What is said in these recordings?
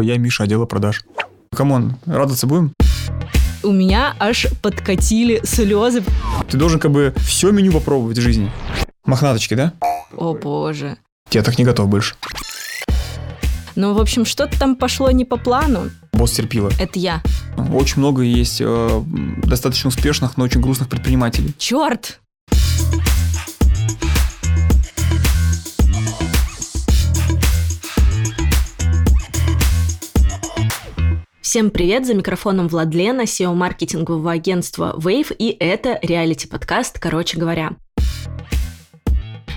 Я Миша, отдела продаж. Come on, радоваться будем? У меня аж подкатили слезы. Ты должен как бы все меню попробовать в жизни. Мохнаточки, да? О боже. Я так не готов больше. Ну, в общем, что-то там пошло не по плану. Босс терпила. Это я. Очень много есть э, достаточно успешных, но очень грустных предпринимателей. Черт! Всем привет, за микрофоном Владлена, SEO-маркетингового агентства Wave, и это реалити-подкаст «Короче говоря».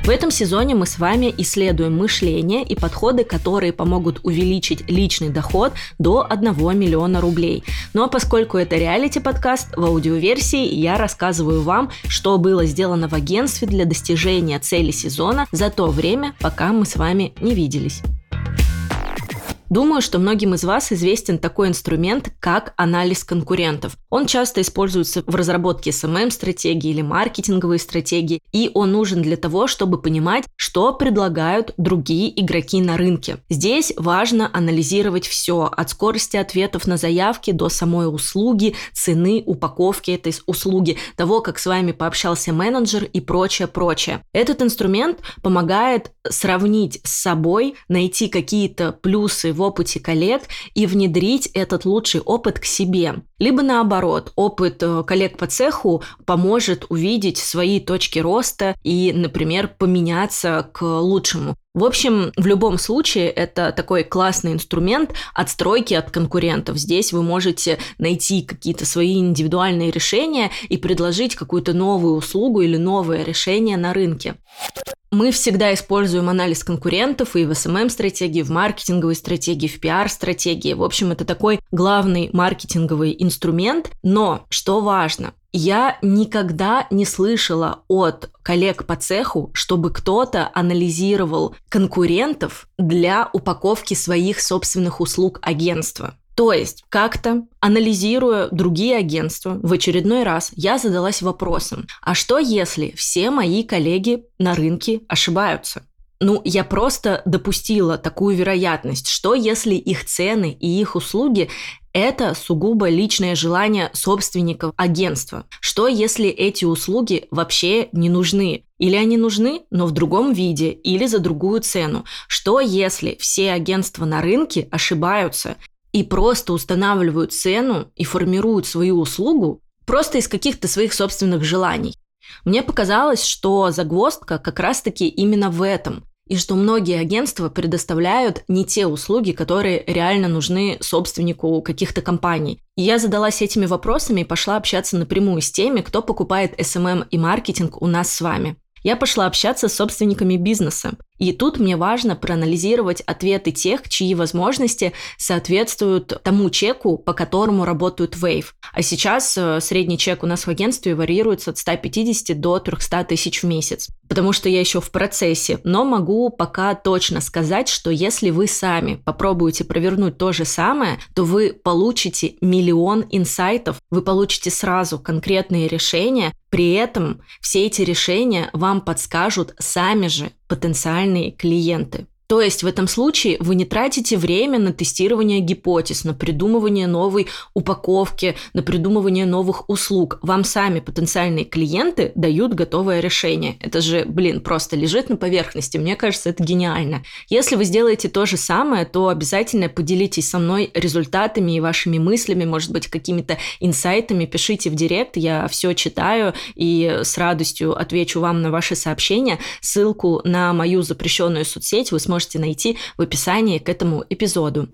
В этом сезоне мы с вами исследуем мышление и подходы, которые помогут увеличить личный доход до 1 миллиона рублей. Ну а поскольку это реалити-подкаст, в аудиоверсии я рассказываю вам, что было сделано в агентстве для достижения цели сезона за то время, пока мы с вами не виделись. Думаю, что многим из вас известен такой инструмент, как анализ конкурентов. Он часто используется в разработке SMM-стратегии или маркетинговой стратегии, и он нужен для того, чтобы понимать, что предлагают другие игроки на рынке. Здесь важно анализировать все, от скорости ответов на заявки до самой услуги, цены, упаковки этой услуги, того, как с вами пообщался менеджер и прочее, прочее. Этот инструмент помогает сравнить с собой, найти какие-то плюсы в опыте коллег и внедрить этот лучший опыт к себе. Либо наоборот, опыт э, коллег по цеху поможет увидеть свои точки роста и, например, поменяться к лучшему. В общем, в любом случае, это такой классный инструмент отстройки от конкурентов. Здесь вы можете найти какие-то свои индивидуальные решения и предложить какую-то новую услугу или новое решение на рынке. Мы всегда используем анализ конкурентов и в SMM-стратегии, в маркетинговой стратегии, в пиар-стратегии. В общем, это такой главный маркетинговый инструмент. Но, что важно, я никогда не слышала от коллег по цеху, чтобы кто-то анализировал конкурентов для упаковки своих собственных услуг агентства. То есть, как-то анализируя другие агентства, в очередной раз я задалась вопросом, а что если все мои коллеги на рынке ошибаются? Ну, я просто допустила такую вероятность, что если их цены и их услуги это сугубо личное желание собственников агентства. Что если эти услуги вообще не нужны? Или они нужны, но в другом виде, или за другую цену? Что если все агентства на рынке ошибаются и просто устанавливают цену и формируют свою услугу просто из каких-то своих собственных желаний. Мне показалось, что загвоздка как раз-таки именно в этом. И что многие агентства предоставляют не те услуги, которые реально нужны собственнику каких-то компаний. И я задалась этими вопросами и пошла общаться напрямую с теми, кто покупает SMM и маркетинг у нас с вами. Я пошла общаться с собственниками бизнеса. И тут мне важно проанализировать ответы тех, чьи возможности соответствуют тому чеку, по которому работают Wave. А сейчас э, средний чек у нас в агентстве варьируется от 150 до 300 тысяч в месяц. Потому что я еще в процессе, но могу пока точно сказать, что если вы сами попробуете провернуть то же самое, то вы получите миллион инсайтов, вы получите сразу конкретные решения, при этом все эти решения вам подскажут сами же потенциальные клиенты. То есть в этом случае вы не тратите время на тестирование гипотез, на придумывание новой упаковки, на придумывание новых услуг. Вам сами потенциальные клиенты дают готовое решение. Это же, блин, просто лежит на поверхности. Мне кажется, это гениально. Если вы сделаете то же самое, то обязательно поделитесь со мной результатами и вашими мыслями, может быть, какими-то инсайтами. Пишите в директ, я все читаю и с радостью отвечу вам на ваши сообщения. Ссылку на мою запрещенную соцсеть вы сможете можете найти в описании к этому эпизоду.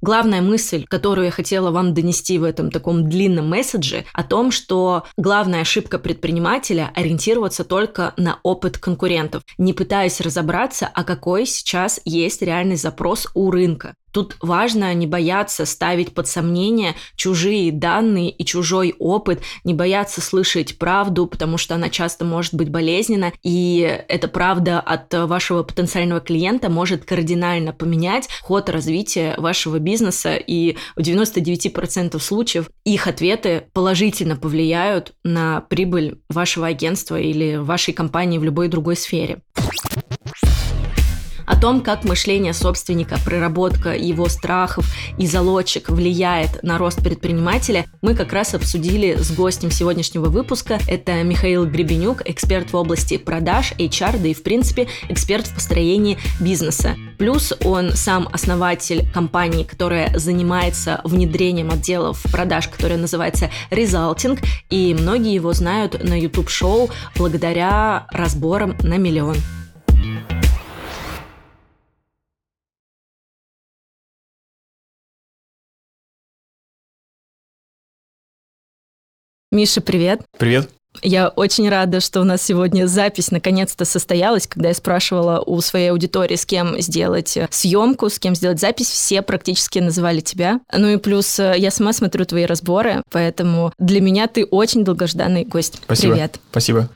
Главная мысль, которую я хотела вам донести в этом таком длинном месседже, о том, что главная ошибка предпринимателя – ориентироваться только на опыт конкурентов, не пытаясь разобраться, а какой сейчас есть реальный запрос у рынка. Тут важно не бояться ставить под сомнение чужие данные и чужой опыт, не бояться слышать правду, потому что она часто может быть болезненна, и эта правда от вашего потенциального клиента может кардинально поменять ход развития вашего бизнеса, и в 99% случаев их ответы положительно повлияют на прибыль вашего агентства или вашей компании в любой другой сфере. О том, как мышление собственника, проработка его страхов и залочек влияет на рост предпринимателя, мы как раз обсудили с гостем сегодняшнего выпуска. Это Михаил Гребенюк, эксперт в области продаж, HR, да и в принципе эксперт в построении бизнеса. Плюс он сам основатель компании, которая занимается внедрением отделов продаж, которая называется Resulting, и многие его знают на YouTube-шоу благодаря разборам на миллион. Миша, привет. Привет. Я очень рада, что у нас сегодня запись наконец-то состоялась. Когда я спрашивала у своей аудитории, с кем сделать съемку, с кем сделать запись, все практически называли тебя. Ну и плюс э, я сама смотрю твои разборы, поэтому для меня ты очень долгожданный гость. Спасибо. Привет. Спасибо.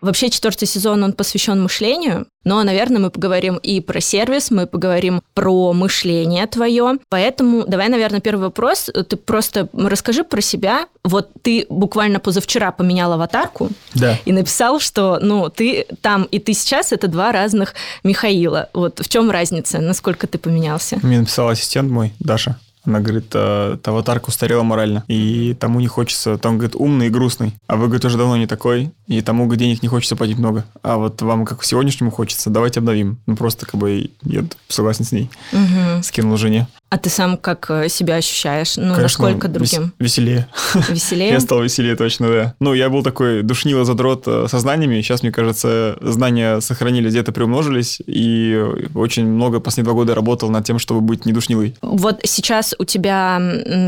Вообще четвертый сезон, он посвящен мышлению, но, наверное, мы поговорим и про сервис, мы поговорим про мышление твое. Поэтому давай, наверное, первый вопрос. Ты просто расскажи про себя. Вот ты буквально позавчера поменял аватарку да. и написал, что ну, ты там и ты сейчас – это два разных Михаила. Вот в чем разница? Насколько ты поменялся? Мне написал ассистент мой, Даша. Она говорит, «А, аватарка устарела морально. И тому не хочется, там, говорит, умный и грустный. А вы, говорит, уже давно не такой. И тому, говорит, денег не хочется платить много. А вот вам, как сегодняшнему хочется, давайте обновим. Ну, просто как бы я согласен с ней. Угу. Скинул жене. А ты сам как э, себя ощущаешь? Ну, Конечно, насколько другим? Веселее. Веселее? Я стал веселее, точно, да. Ну, я был такой душнило задрот э, со знаниями. Сейчас, мне кажется, знания сохранились, где-то приумножились. И очень много последние два года работал над тем, чтобы быть не душнилой. Вот сейчас у тебя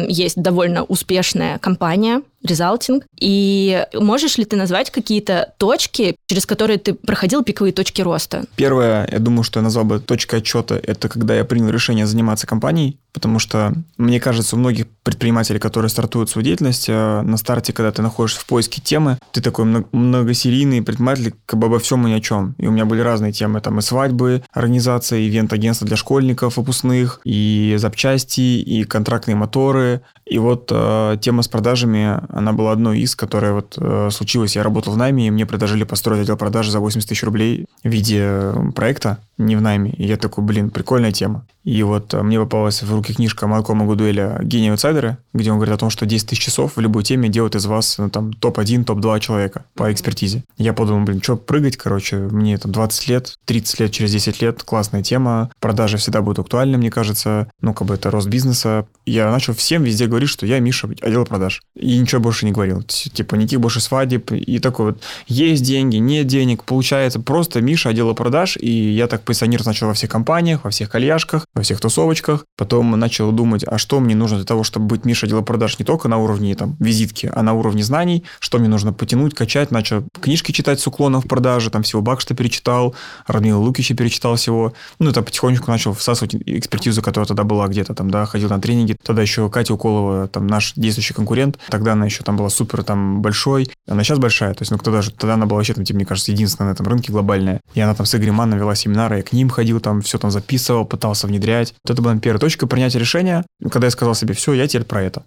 есть довольно успешная компания, Resulting. И можешь ли ты назвать какие-то точки, через которые ты проходил пиковые точки роста? Первое, я думаю, что я назвал бы точкой отчета, это когда я принял решение заниматься компанией, потому что, мне кажется, у многих предпринимателей, которые стартуют свою деятельность, э, на старте, когда ты находишься в поиске темы, ты такой многосерийный предприниматель как бы обо всем и ни о чем. И у меня были разные темы, там и свадьбы, организация, ивент-агентство для школьников выпускных, и запчасти, и контрактные моторы, и вот э, тема с продажами, она была одной из, которая вот э, случилась. Я работал в найме, и мне предложили построить отдел продажи за 80 тысяч рублей в виде э, проекта, не в найме. И я такой, блин, прикольная тема. И вот э, мне попалась в руки книжка Малкома Гудуэля «Гений аутсайдера», где он говорит о том, что 10 тысяч часов в любой теме делают из вас ну, там топ-1, топ-2 человека по экспертизе. Я подумал, блин, что прыгать, короче, мне это 20 лет, 30 лет, через 10 лет, классная тема, продажи всегда будут актуальны, мне кажется, ну, как бы это рост бизнеса. Я начал всем везде говорить, что я Миша, отдел продаж. И ничего больше не говорил. Типа, никаких больше свадеб. И такой вот, есть деньги, нет денег. Получается, просто Миша, отдела продаж. И я так позиционировать начал во всех компаниях, во всех кальяшках, во всех тусовочках. Потом начал думать, а что мне нужно для того, чтобы быть Миша, отдела продаж не только на уровне там визитки, а на уровне знаний. Что мне нужно потянуть, качать. Начал книжки читать с уклоном в продаже. Там всего Бакшта перечитал, Радмила Лукича перечитал всего. Ну, это потихонечку начал всасывать экспертизу, которая тогда была где-то там, да, ходил на тренинги. Тогда еще Катя Уколова, там наш действующий конкурент. Тогда она еще там была супер там большой. Она сейчас большая. То есть, ну, тогда, же, тогда она была вообще, там, типа, мне кажется, единственная на этом рынке глобальная. И она там с Игорем Манном вела семинары, я к ним ходил, там все там записывал, пытался внедрять. Вот это была первая точка принятия решения, когда я сказал себе, все, я теперь про это.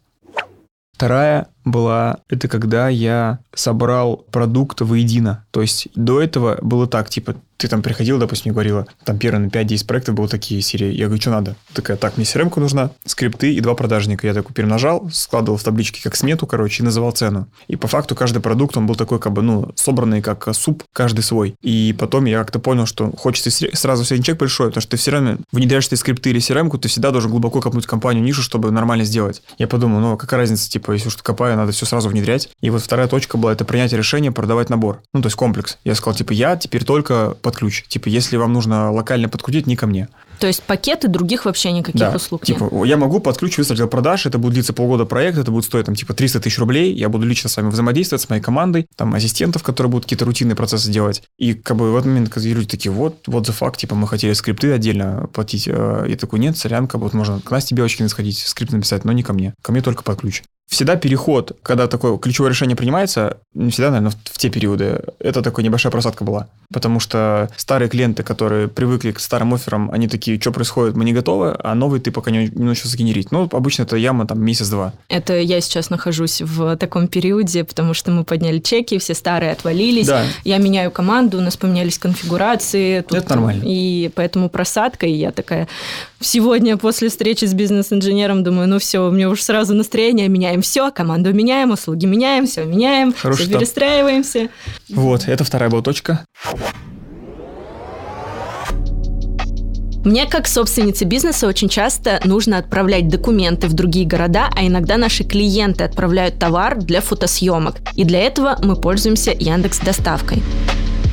Вторая была, это когда я собрал продукт воедино. То есть до этого было так, типа, ты там приходил, допустим, и говорила, там первые на 5-10 проектов было такие серии. Я говорю, что надо? Такая, так, мне crm нужна, скрипты и два продажника. Я такой перемножал, складывал в табличке как смету, короче, и называл цену. И по факту каждый продукт, он был такой, как бы, ну, собранный как суп, каждый свой. И потом я как-то понял, что хочется сразу средний чек большой, потому что ты все равно внедряешь ты скрипты или crm ты всегда должен глубоко копнуть компанию, нишу, чтобы нормально сделать. Я подумал, ну, какая разница, типа, если что копаю, надо все сразу внедрять. И вот вторая точка была, это принятие решения продавать набор. Ну, то есть комплекс. Я сказал, типа, я теперь только под ключ. Типа, если вам нужно локально подкрутить, не ко мне. То есть пакеты других вообще никаких да. услуг типа, нет? я могу под ключ выставить продаж, это будет длиться полгода проект, это будет стоить там типа 300 тысяч рублей, я буду лично с вами взаимодействовать, с моей командой, там ассистентов, которые будут какие-то рутинные процессы делать. И как бы в этот момент когда люди такие, вот, вот за факт, типа мы хотели скрипты отдельно платить. Э, я такой, нет, сорян, как бы вот можно к Насте Белочкиной сходить, скрипт написать, но не ко мне. Ко мне только под ключ. Всегда переход, когда такое ключевое решение принимается, не всегда, наверное, в, в те периоды, это такая небольшая просадка была. Потому что старые клиенты, которые привыкли к старым офферам, они такие, что происходит, мы не готовы, а новый ты пока не, не научился генерить. Ну, обычно это яма там месяц-два. Это я сейчас нахожусь в таком периоде, потому что мы подняли чеки, все старые отвалились. Да. Я меняю команду, у нас поменялись конфигурации. Тут, это нормально. И поэтому просадка, и я такая, сегодня после встречи с бизнес-инженером думаю, ну все, у меня уже сразу настроение, меняем все, команду меняем, услуги меняем, все меняем, Хороший все перестраиваемся. Вот, это вторая была точка. Мне, как собственнице бизнеса, очень часто нужно отправлять документы в другие города, а иногда наши клиенты отправляют товар для фотосъемок. И для этого мы пользуемся Яндекс Доставкой.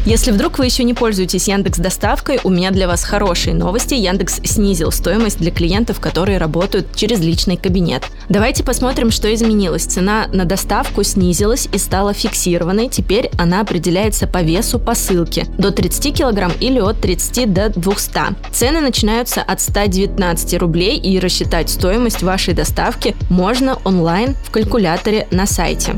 Если вдруг вы еще не пользуетесь Яндекс Доставкой, у меня для вас хорошие новости. Яндекс снизил стоимость для клиентов, которые работают через личный кабинет. Давайте посмотрим, что изменилось. Цена на доставку снизилась и стала фиксированной. Теперь она определяется по весу посылки до 30 кг или от 30 до 200. Цены начинаются от 119 рублей и рассчитать стоимость вашей доставки можно онлайн в калькуляторе на сайте.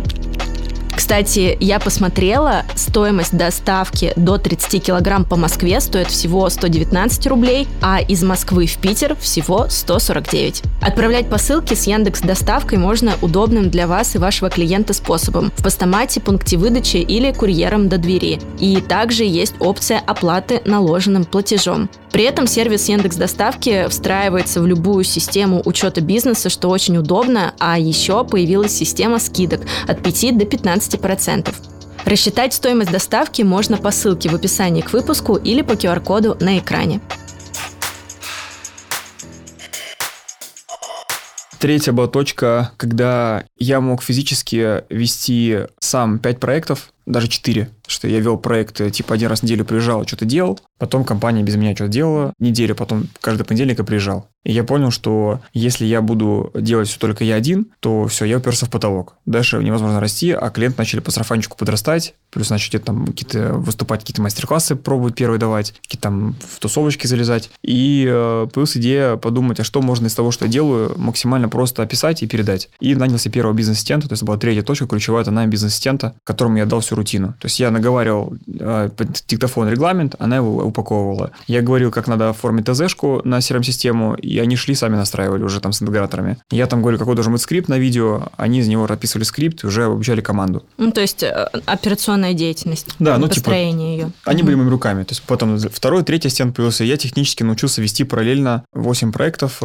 Кстати, я посмотрела, стоимость доставки до 30 килограмм по Москве стоит всего 119 рублей, а из Москвы в Питер всего 149. Отправлять посылки с Яндекс Доставкой можно удобным для вас и вашего клиента способом в постамате, пункте выдачи или курьером до двери. И также есть опция оплаты наложенным платежом. При этом сервис Яндекс Доставки встраивается в любую систему учета бизнеса, что очень удобно, а еще появилась система скидок от 5 до 15%. Рассчитать стоимость доставки можно по ссылке в описании к выпуску или по QR-коду на экране. Третья была точка, когда я мог физически вести сам пять проектов, даже четыре, что я вел проекты, типа один раз в неделю приезжал, что-то делал, потом компания без меня что-то делала, неделю потом каждый понедельник я приезжал. И я понял, что если я буду делать все только я один, то все, я уперся в потолок. Дальше невозможно расти, а клиент начали по сарафанчику подрастать, плюс начали там какие-то выступать, какие-то мастер-классы пробовать первые давать, какие-то там в тусовочки залезать. И э, плюс идея подумать, а что можно из того, что я делаю, максимально просто описать и передать. И нанялся первого бизнес-ассистента, то есть была третья точка, ключевая, это найм бизнес-ассистента, которому я дал всю рутину. То есть я наговаривал э, диктофон регламент, она его упаковывала. Я говорил, как надо оформить ТЗшку на CRM-систему, и они шли, сами настраивали уже там с интеграторами. Я там говорю, какой должен быть скрипт на видео, они из него описывали скрипт уже обучали команду. Ну, то есть э, операционная деятельность, да, ну, построение типа, ее. Они угу. были моими руками. То есть потом второй, третий стен появился, я технически научился вести параллельно 8 проектов. Э,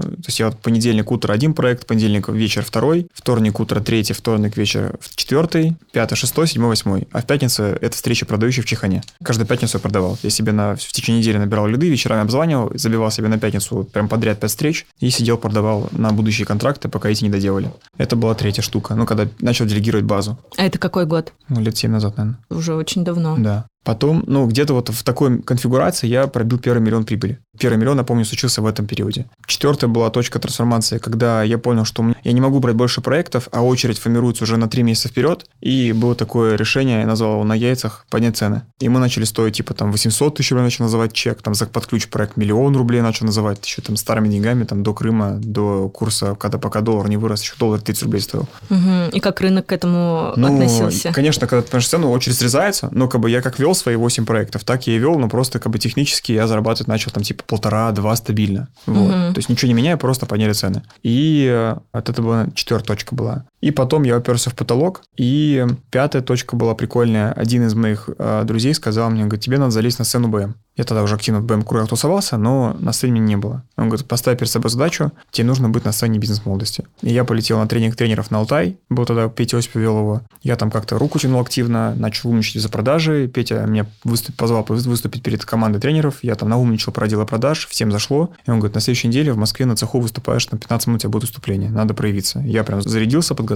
то есть я вот понедельник утро один проект, понедельник вечер второй, вторник утро третий, вторник вечер четвертый, пятый, шестой, седьмой, восьмой. А в пятницу это встреча продающих в Чехане. Каждую пятницу я продавал. Я себе на, в течение недели набирал лиды, вечерами обзванивал, забивал себе на пятницу прям подряд 5 встреч и сидел, продавал на будущие контракты, пока эти не доделали. Это была третья штука, ну, когда начал делегировать базу. А это какой год? Ну, лет 7 назад, наверное. Уже очень давно. Да. Потом, ну, где-то вот в такой конфигурации я пробил первый миллион прибыли. Первый миллион, я помню, случился в этом периоде. Четвертая была точка трансформации, когда я понял, что я не могу брать больше проектов, а очередь формируется уже на три месяца вперед. И было такое решение, я назвал его на яйцах, поднять цены. И мы начали стоить, типа, там, 800 тысяч рублей начал называть чек, там, за под ключ проект миллион рублей начал называть, еще там старыми деньгами, там, до Крыма, до курса, когда пока доллар не вырос, еще доллар 30 рублей стоил. Угу. И как рынок к этому ну, относился? Конечно, когда ты понимаешь цену, очередь срезается, но как бы я как вел свои 8 проектов. Так я и вел, но просто как бы технически я зарабатывать начал там типа полтора-два стабильно. Вот. Угу. То есть ничего не меняя, просто подняли цены. И э, вот это была четвертая точка была. И потом я оперся в потолок. И пятая точка была прикольная. Один из моих э, друзей сказал мне, говорит, тебе надо залезть на сцену БМ. Я тогда уже активно в БМ кругах тусовался, но на сцене не было. Он говорит, поставь перед собой задачу, тебе нужно быть на сцене бизнес-молодости. И я полетел на тренинг тренеров на Алтай, был тогда Петя Осипов вел его. Я там как-то руку тянул активно, начал умничать за продажи. Петя меня выступ, позвал выступить перед командой тренеров. Я там наумничал про отдел продаж, всем зашло. И он говорит, на следующей неделе в Москве на цеху выступаешь, на 15 минут у тебя будет выступление, надо проявиться. Я прям зарядился, подготовился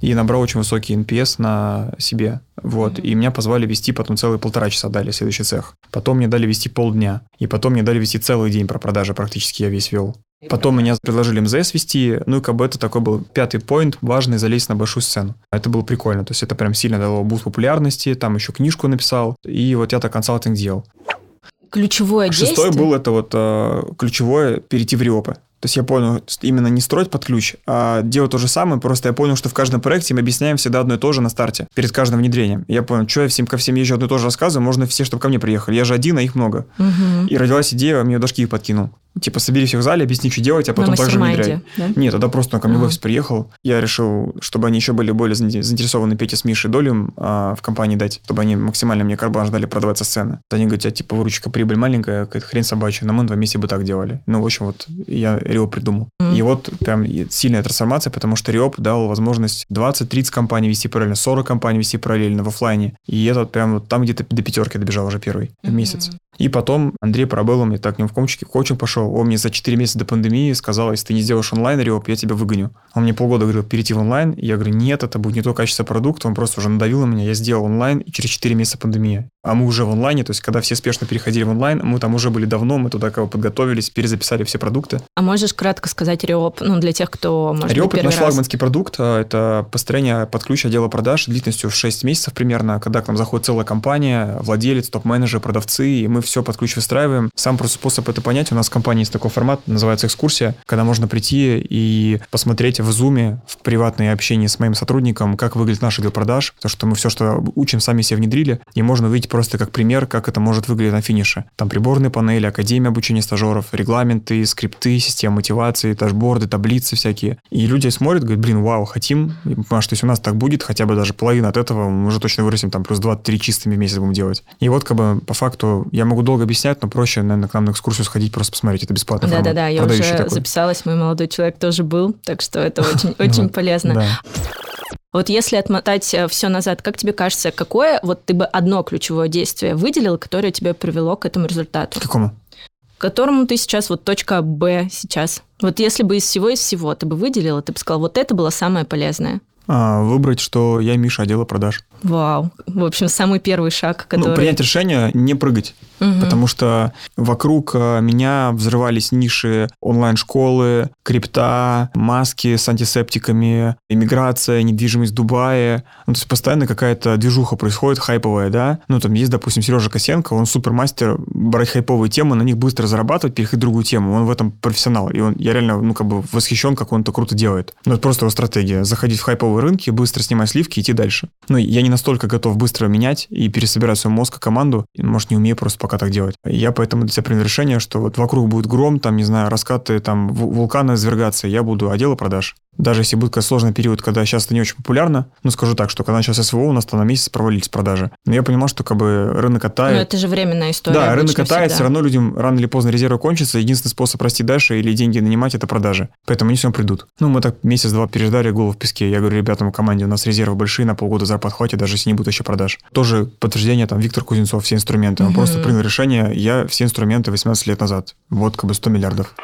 и набрал очень высокий NPS на себе. Вот. Mm-hmm. И меня позвали вести потом целые полтора часа дали следующий цех. Потом мне дали вести полдня. И потом мне дали вести целый день про продажи практически я весь вел. Потом меня предложили МЗС вести, ну и как бы это такой был пятый point, важный залезть на большую сцену. Это было прикольно, то есть это прям сильно дало буст популярности, там еще книжку написал, и вот я так консалтинг делал. Ключевое Шестой действие? был это вот э, ключевое перейти в риопы. То есть я понял, именно не строить под ключ, а делать то же самое, просто я понял, что в каждом проекте мы объясняем всегда одно и то же на старте, перед каждым внедрением. Я понял, что я всем ко всем езжу одно и то же рассказываю, можно все, чтобы ко мне приехали. Я же один, а их много. Угу. И родилась идея, мне дошки подкинул типа, собери всех в зале, объясни, что делать, а потом На также внедряй. да? Нет, тогда просто он ко мне в А. офис приехал. Я решил, чтобы они еще были более заинте- заинтересованы Петя с Мишей долю а, в компании дать, чтобы они максимально мне карбан ждали продавать со сцены. Они говорят, а типа выручка прибыль маленькая, какая-то хрень собачья, но мы два вместе бы так делали. Ну, в общем, вот я Риоп придумал. Мгм. И вот прям сильная трансформация, потому что Риоп дал возможность 20-30 компаний вести параллельно, 40 компаний вести параллельно в оффлайне. И это прям вот там где-то до пятерки добежал уже первый Мгм. месяц. И потом Андрей Парабелло мне так к нему в комчике, в коучинг пошел. Он мне за 4 месяца до пандемии сказал, если ты не сделаешь онлайн, Риоп, я тебя выгоню. Он мне полгода говорил перейти в онлайн. И я говорю, нет, это будет не то качество продукта. Он просто уже надавил на меня. Я сделал онлайн, и через 4 месяца пандемия. А мы уже в онлайне, то есть когда все спешно переходили в онлайн, мы там уже были давно, мы туда как бы подготовились, перезаписали все продукты. А можешь кратко сказать Риоп, ну, для тех, кто, может Риоп быть, это наш раз? флагманский продукт. а, Это построение под ключ отдела продаж длительностью в 6 месяцев примерно, когда к нам заходит целая компания, владелец, топ-менеджер, продавцы, и мы все под ключ выстраиваем. Сам просто способ это понять. У нас в компании есть такой формат, называется экскурсия, когда можно прийти и посмотреть в зуме, в приватное общение с моим сотрудником, как выглядит наш отдел продаж, потому что мы все, что учим, сами себе внедрили, и можно увидеть просто как пример, как это может выглядеть на финише. Там приборные панели, академия обучения стажеров, регламенты, скрипты, система мотивации, дашборды, таблицы всякие. И люди смотрят, говорят, блин, вау, хотим. Понимаешь, что если у нас так будет, хотя бы даже половина от этого, мы уже точно вырастем, там плюс 2-3 чистыми в месяц будем делать. И вот как бы по факту, я могу долго объяснять, но проще, наверное, к нам на экскурсию сходить, просто посмотреть, это бесплатно. Да-да-да, я уже записалась, мой молодой человек тоже был, так что это очень, очень полезно. Да. Вот если отмотать все назад, как тебе кажется, какое вот ты бы одно ключевое действие выделил, которое тебя привело к этому результату? К какому? К которому ты сейчас, вот точка Б сейчас. Вот если бы из всего из всего ты бы выделила, ты бы сказал, вот это было самое полезное. А, выбрать, что я Миша отдела продаж. Вау. В общем, самый первый шаг, который... Ну, принять решение не прыгать. Мгм. Потому что вокруг э, меня взрывались ниши онлайн-школы, крипта, маски с антисептиками, иммиграция, недвижимость в Дубае. Ну, то есть постоянно какая-то движуха происходит, хайповая, да? Ну, там есть, допустим, Сережа Косенко, он супермастер брать хайповые темы, на них быстро зарабатывать, переходить в другую тему. Он в этом профессионал. И он, я реально, ну, как бы восхищен, как он это круто делает. Ну, это просто его стратегия. Заходить в хайповые рынки, быстро снимать сливки и идти дальше. Ну, я не настолько готов быстро менять и пересобирать свой мозг и команду. Может, не умею просто пока так делать. Я поэтому для себя принял решение, что вот вокруг будет гром, там, не знаю, раскаты, там, ву- вулканы извергаться, я буду отдела продаж. Даже если будет какой-то сложный период, когда сейчас это не очень популярно, ну, скажу так, что когда начался СВО, у нас там на месяц провалились продажи. Но я понимал, что как бы рынок Ну, катает. это же временная история. Да, рынок катает, все равно людям рано или поздно резервы кончатся. Единственный способ расти дальше или деньги нанимать – это продажи. Поэтому они все придут. Ну, мы так месяц-два переждали голову в песке. Я говорю ребятам в команде, у нас резервы большие, на полгода зарплат хватит, даже если не будет еще продаж. Тоже подтверждение, там, Виктор Кузнецов, все инструменты. Он Мгм. просто принял решение, я все инструменты 18 лет назад. Вот как бы 100 миллиардов.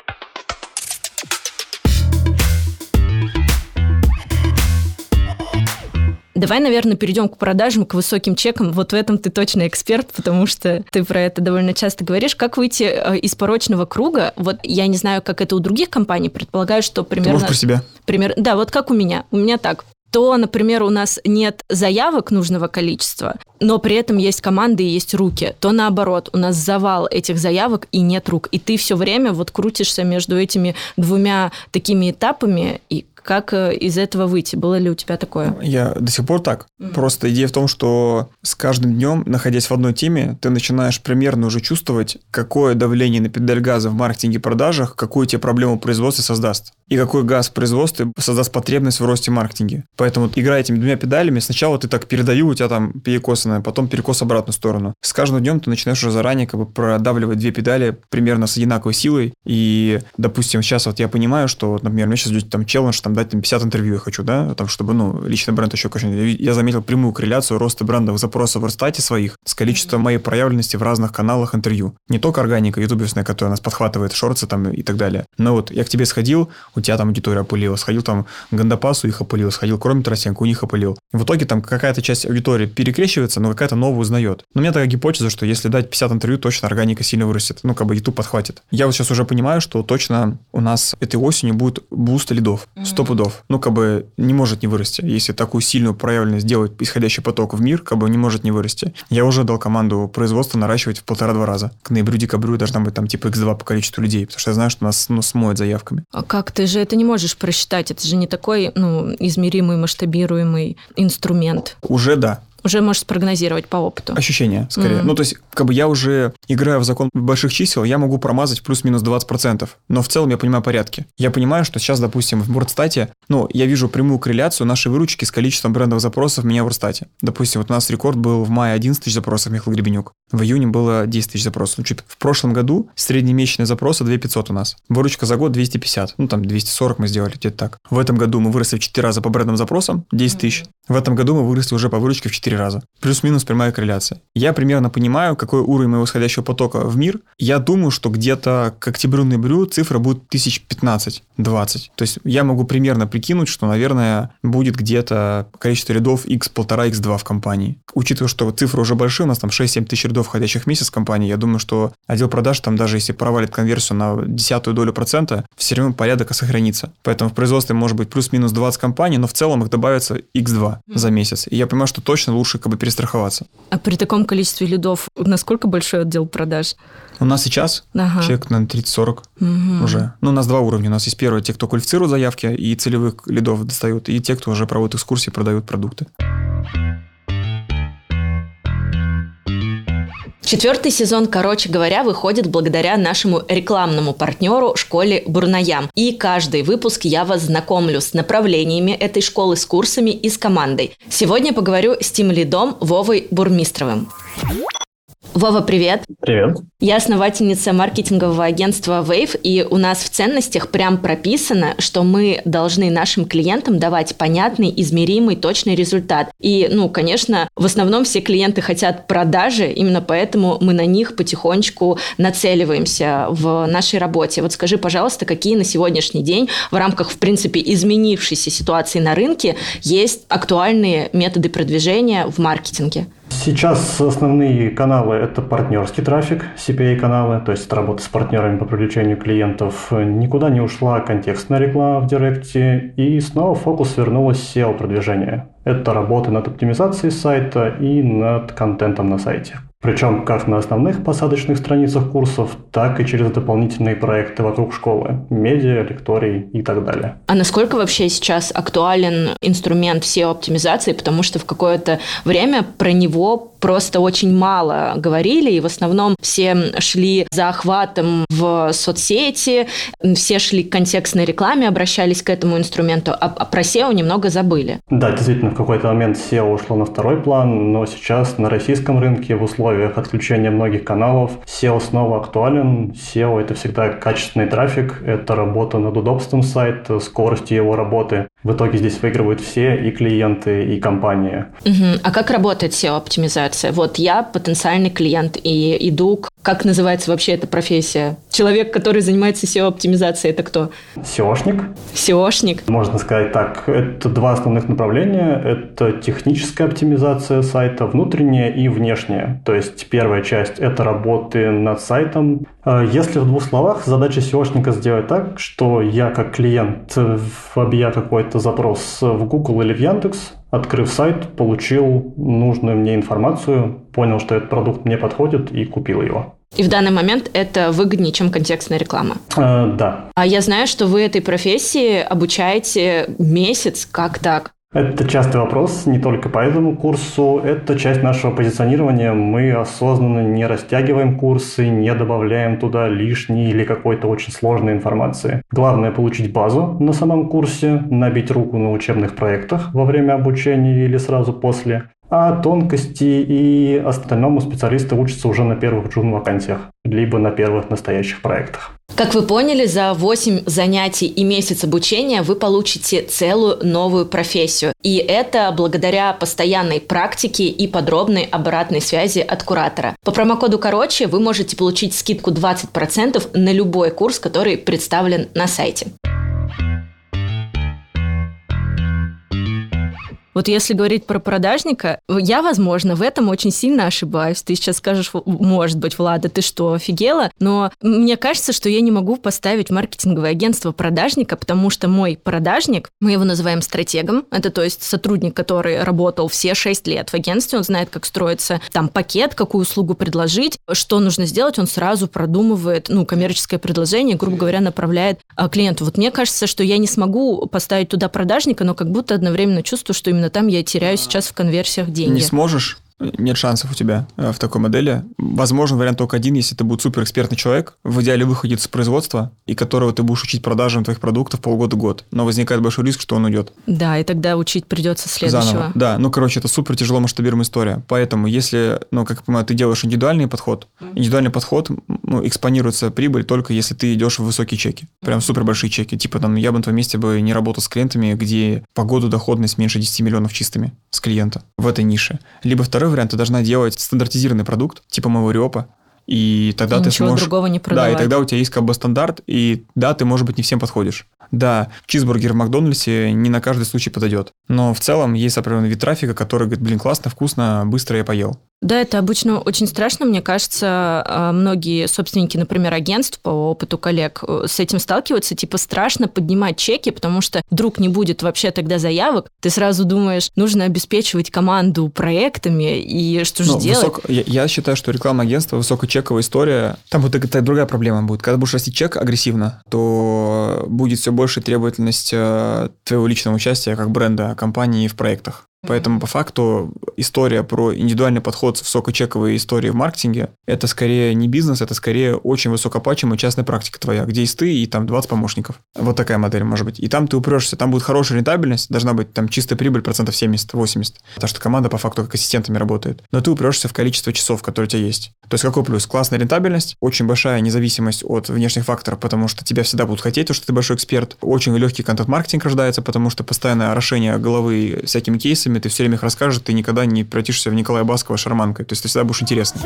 Давай, наверное, перейдем к продажам, к высоким чекам. Вот в этом ты точно эксперт, потому что ты про это довольно часто говоришь. Как выйти э, из порочного круга? Вот я не знаю, как это у других компаний. Предполагаю, что Ты примерно... можешь про себя? пример... Да, вот как у меня. У меня так. То, например, у нас нет заявок нужного количества, но при этом есть команды и есть руки. То наоборот, у нас завал этих заявок и нет рук. И ты все время вот крутишься между этими двумя такими этапами. И как э, из этого выйти? Было ли у тебя такое? Я до сих пор так. Просто идея в том, что с каждым днем, находясь в одной теме, ты начинаешь примерно уже чувствовать, какое давление на педаль газа в маркетинге и продажах, какую тебе проблему в производстве создаст. И какой газ в производстве создаст потребность в росте маркетинге. Поэтому, играя этими двумя педалями, сначала ты так передаю, у тебя там перекосанное, потом перекос в обратную сторону. С каждым днем ты начинаешь уже заранее как бы продавливать две педали примерно с одинаковой силой. И, допустим, сейчас вот я понимаю, что, вот, например, мне сейчас идет там челлендж, там дать там 50 интервью я хочу, да, там, чтобы, ну, личный бренд еще, конечно, я, я заметил прямую корреляцию роста брендовых запросов в Ростате своих с количеством моей проявленности в разных каналах интервью. Не только органика ютуберская, которая нас подхватывает, шорты там и так далее. Но вот я к тебе сходил, у тебя там аудитория опылила, сходил там к Гандапасу, их опылил, сходил к Роме Тарасенко, у них опылил. В итоге там какая-то часть аудитории перекрещивается, но какая-то новая узнает. Но у меня такая гипотеза, что если дать 50 интервью, точно органика сильно вырастет. Ну, как бы YouTube подхватит. Я вот сейчас уже понимаю, что точно у нас этой осенью будет буст лидов. Сто пудов. Ну, как бы не может не вырасти. Если такую сильную проявленность сделать исходящий поток в мир, как бы не может не вырасти. Я уже дал команду производства наращивать в полтора-два раза. К ноябрю-декабрю должна быть там типа x2 по количеству людей, потому что я знаю, что нас ну, смоет заявками. А как? Ты же это не можешь просчитать. Это же не такой ну, измеримый, масштабируемый инструмент. Уже да уже можешь спрогнозировать по опыту. Ощущения, скорее. Mm-hmm. Ну, то есть, как бы я уже играю в закон больших чисел, я могу промазать плюс-минус 20%. Но в целом я понимаю порядки. Я понимаю, что сейчас, допустим, в Вордстате, ну, я вижу прямую корреляцию нашей выручки с количеством брендовых запросов меня в Вордстате. Допустим, вот у нас рекорд был в мае 11 тысяч запросов Михаил Гребенюк. В июне было 10 тысяч запросов. Ну, чуть. В прошлом году среднемесячные запросы 2500 у нас. Выручка за год 250. Ну, там 240 мы сделали, где-то так. В этом году мы выросли в 4 раза по брендовым запросам, 10 тысяч. В этом году мы выросли уже по выручке в 4 раза. Плюс-минус прямая корреляция. Я примерно понимаю, какой уровень моего исходящего потока в мир. Я думаю, что где-то к октябрю-ноябрю цифра будет 1015-20. То есть я могу примерно прикинуть, что, наверное, будет где-то количество рядов x1,5, x2 в компании. Учитывая, что цифры уже большие, у нас там 6-7 тысяч рядов входящих в месяц в компании, я думаю, что отдел продаж там даже если провалит конверсию на десятую долю процента, все равно порядок сохранится. Поэтому в производстве может быть плюс-минус 20 компаний, но в целом их добавится x2 за месяц. И я понимаю, что точно лучше как бы перестраховаться. А при таком количестве лидов насколько большой отдел продаж? У нас сейчас ага. человек, наверное, 30-40 угу. уже. Ну, у нас два уровня. У нас есть первый, те, кто квалифицирует заявки и целевых лидов достают, и те, кто уже проводит экскурсии, продают продукты. Четвертый сезон, короче говоря, выходит благодаря нашему рекламному партнеру школе Бурнаям. И каждый выпуск я вас знакомлю с направлениями этой школы, с курсами и с командой. Сегодня поговорю с тим лидом Вовой Бурмистровым. Вова, привет. Привет. Я основательница маркетингового агентства Wave, и у нас в ценностях прям прописано, что мы должны нашим клиентам давать понятный, измеримый, точный результат. И, ну, конечно, в основном все клиенты хотят продажи, именно поэтому мы на них потихонечку нацеливаемся в нашей работе. Вот скажи, пожалуйста, какие на сегодняшний день в рамках, в принципе, изменившейся ситуации на рынке есть актуальные методы продвижения в маркетинге? Сейчас основные каналы – это партнерский трафик, CPA-каналы, то есть работа с партнерами по привлечению клиентов. Никуда не ушла контекстная реклама в Директе, и снова фокус вернулось SEO-продвижение. Это работа над оптимизацией сайта и над контентом на сайте. Причем как на основных посадочных страницах курсов, так и через дополнительные проекты вокруг школы, медиа, лекторий и так далее. А насколько вообще сейчас актуален инструмент SEO-оптимизации? Потому что в какое-то время про него просто очень мало говорили, и в основном все шли за охватом в соцсети, все шли к контекстной рекламе, обращались к этому инструменту, а, а про SEO немного забыли. Да, действительно, в какой-то момент SEO ушло на второй план, но сейчас на российском рынке в условиях отключения многих каналов SEO снова актуален. SEO – это всегда качественный трафик, это работа над удобством сайта, скоростью его работы. В итоге здесь выигрывают все, и клиенты, и компании. Угу. А как работает SEO-оптимизация? Вот я потенциальный клиент и иду к... Как называется вообще эта профессия? Человек, который занимается SEO-оптимизацией, это кто? SEOшник. SEOшник. Можно сказать так. Это два основных направления. Это техническая оптимизация сайта, внутренняя и внешняя. То есть первая часть – это работы над сайтом. А если в двух словах, задача SEOшника сделать так, что я как клиент, вобья какой-то запрос в Google или в Яндекс, открыв сайт, получил нужную мне информацию, понял, что этот продукт мне подходит и купил его. И в данный момент это выгоднее, чем контекстная реклама. Э, да. А я знаю, что вы этой профессии обучаете месяц. Как так? Это частый вопрос, не только по этому курсу. Это часть нашего позиционирования. Мы осознанно не растягиваем курсы, не добавляем туда лишней или какой-то очень сложной информации. Главное получить базу на самом курсе, набить руку на учебных проектах во время обучения или сразу после, а тонкости и остальному специалисты учатся уже на первых джун-вакансиях, либо на первых настоящих проектах. Как вы поняли, за 8 занятий и месяц обучения вы получите целую новую профессию. И это благодаря постоянной практике и подробной обратной связи от куратора. По промокоду «Короче» вы можете получить скидку 20% на любой курс, который представлен на сайте. Вот если говорить про продажника, я, возможно, в этом очень сильно ошибаюсь. Ты сейчас скажешь, может быть, Влада, ты что, офигела? Но мне кажется, что я не могу поставить маркетинговое агентство продажника, потому что мой продажник, мы его называем стратегом, это то есть сотрудник, который работал все 6 лет в агентстве, он знает, как строится там пакет, какую услугу предложить, что нужно сделать, он сразу продумывает, ну, коммерческое предложение, грубо говоря, направляет а, клиенту. Вот мне кажется, что я не смогу поставить туда продажника, но как будто одновременно чувствую, что именно там я теряю сейчас в конверсиях деньги. Не сможешь? Нет шансов у тебя э, в такой модели. Возможно, вариант только один, если это будет суперэкспертный человек, в идеале выходит с производства, и которого ты будешь учить продажам твоих продуктов полгода-год. Но возникает большой риск, что он уйдет. Да, и тогда учить придется следующего. Заново. Да, ну, короче, это супер тяжело масштабируемая история. Поэтому, если, ну, как я понимаю, ты делаешь индивидуальный подход, индивидуальный подход, ну, экспонируется прибыль только если ты идешь в высокие чеки. Прям супер большие чеки. Типа, там, я бы на твоем месте бы не работал с клиентами, где по году доходность меньше 10 миллионов чистыми с клиента в этой нише. Либо второй вариант, ты должна делать стандартизированный продукт, типа моего риопа, и тогда и ты ничего сможешь... другого не продавать. Да, и тогда у тебя есть как бы стандарт, и да, ты, может быть, не всем подходишь. Да, чизбургер в Макдональдсе не на каждый случай подойдет. Но в целом есть определенный вид трафика, который говорит, блин, классно, вкусно, быстро я поел. Да, это обычно очень страшно. Мне кажется, а, многие собственники, например, агентств по опыту коллег э, с этим сталкиваются. Типа страшно поднимать чеки, потому что вдруг не будет вообще тогда заявок. Ты сразу думаешь, нужно обеспечивать команду проектами, и что же ну, делать? Высок... Я, я считаю, что рекламное агентство, высокочековая история, там вот такая другая проблема будет. Когда будешь расти чек агрессивно, то будет все больше требовательность э, твоего личного участия как бренда компании в проектах. Поэтому по факту история про индивидуальный подход с высокочековой историей в маркетинге – это скорее не бизнес, это скорее очень высокооплачиваемая частная практика твоя, где есть ты и там 20 помощников. Вот такая модель может быть. И там ты упрешься, там будет хорошая рентабельность, должна быть там чистая прибыль процентов 70-80, потому что команда по факту как ассистентами работает. Но ты упрешься в количество часов, которые у тебя есть. То есть какой плюс? Классная рентабельность, очень большая независимость от внешних факторов, потому что тебя всегда будут хотеть, потому что ты большой эксперт. Очень легкий контент-маркетинг рождается, потому что постоянное орошение головы всякими кейсами, ты все время их расскажешь, ты никогда не превратишься в Николая Баскова шарманкой. То есть ты всегда будешь интересный.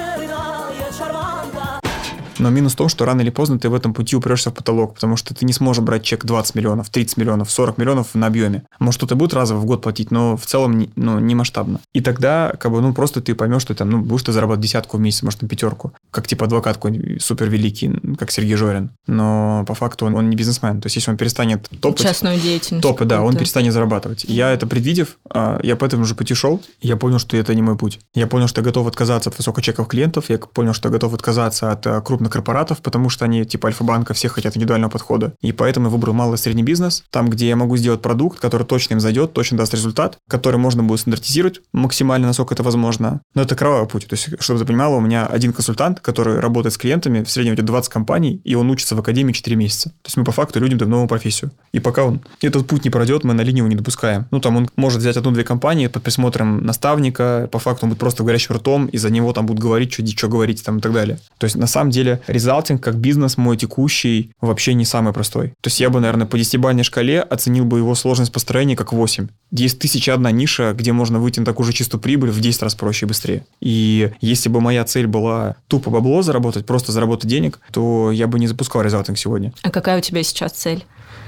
Но минус в том, что рано или поздно ты в этом пути упрешься в потолок, потому что ты не сможешь брать чек 20 миллионов, 30 миллионов, 40 миллионов на объеме. Может, кто-то будет разово в год платить, но в целом ну, не масштабно. И тогда, как бы, ну, просто ты поймешь, что там, ну, будешь ты зарабатывать десятку в месяц, может, на пятерку. Как, типа, адвокат какой-нибудь супер великий, как Сергей Жорин. Но по факту он, он не бизнесмен. То есть, если он перестанет топать... Частную деятельность. Топы, да, он перестанет зарабатывать. Я это предвидев, а, я по этому же пути шел, я понял, что это не мой путь. Я понял, что я готов отказаться от высокочековых клиентов, я понял, что я готов отказаться от а, крупных корпоратов, потому что они типа Альфа-банка, все хотят индивидуального подхода. И поэтому я выбрал малый и средний бизнес, там, где я могу сделать продукт, который точно им зайдет, точно даст результат, который можно будет стандартизировать максимально, насколько это возможно. Но это кровавый путь. То есть, чтобы ты понимала, у меня один консультант, который работает с клиентами, в среднем идет 20 компаний, и он учится в академии 4 месяца. То есть мы по факту людям даем новую профессию. И пока он этот путь не пройдет, мы на линию его не допускаем. Ну, там он может взять одну-две компании под присмотром наставника, по факту он будет просто горящим ртом, и за него там будут говорить, что, что говорить там и так далее. То есть, на самом деле, резалтинг как бизнес мой текущий вообще не самый простой. То есть я бы, наверное, по десятибалльной шкале оценил бы его сложность построения как 8. Есть тысяча одна ниша, где можно выйти на такую же чистую прибыль в 10 раз проще и быстрее. И если бы моя цель была тупо бабло заработать, просто заработать денег, то я бы не запускал резалтинг сегодня. А какая у тебя сейчас цель?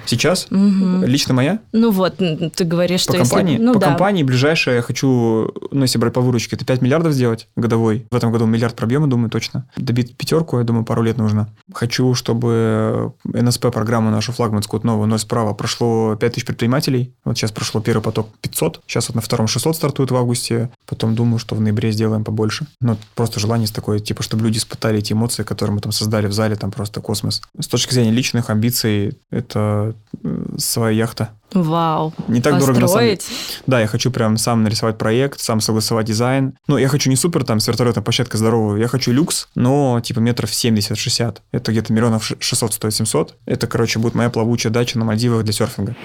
Сейчас? Угу. Лично моя? Ну вот, ты говоришь, по что компании, если... Ну, по да. компании ближайшее я хочу, ну если брать по выручке, это 5 миллиардов сделать годовой. В этом году миллиард пробьем, я думаю, точно. Добить пятерку, я думаю, пару лет нужно. Хочу, чтобы НСП-программу нашу флагманскую, новую, ноль справа, прошло 5 тысяч предпринимателей. Вот сейчас прошло первый поток 500. Сейчас вот на втором 600 стартует в августе. Потом думаю, что в ноябре сделаем побольше. Но просто желание такое, типа, чтобы люди испытали эти эмоции, которые мы там создали в зале, там просто космос. С точки зрения личных амбиций, это своя яхта. Вау. Не так Построить. дорого на самом. Да, я хочу прям сам нарисовать проект, сам согласовать дизайн. Ну, я хочу не супер там с вертолетной площадкой здоровую, я хочу люкс, но типа метров 70-60. Это где-то миллионов 600 стоит 700. Это, короче, будет моя плавучая дача на Мальдивах для серфинга.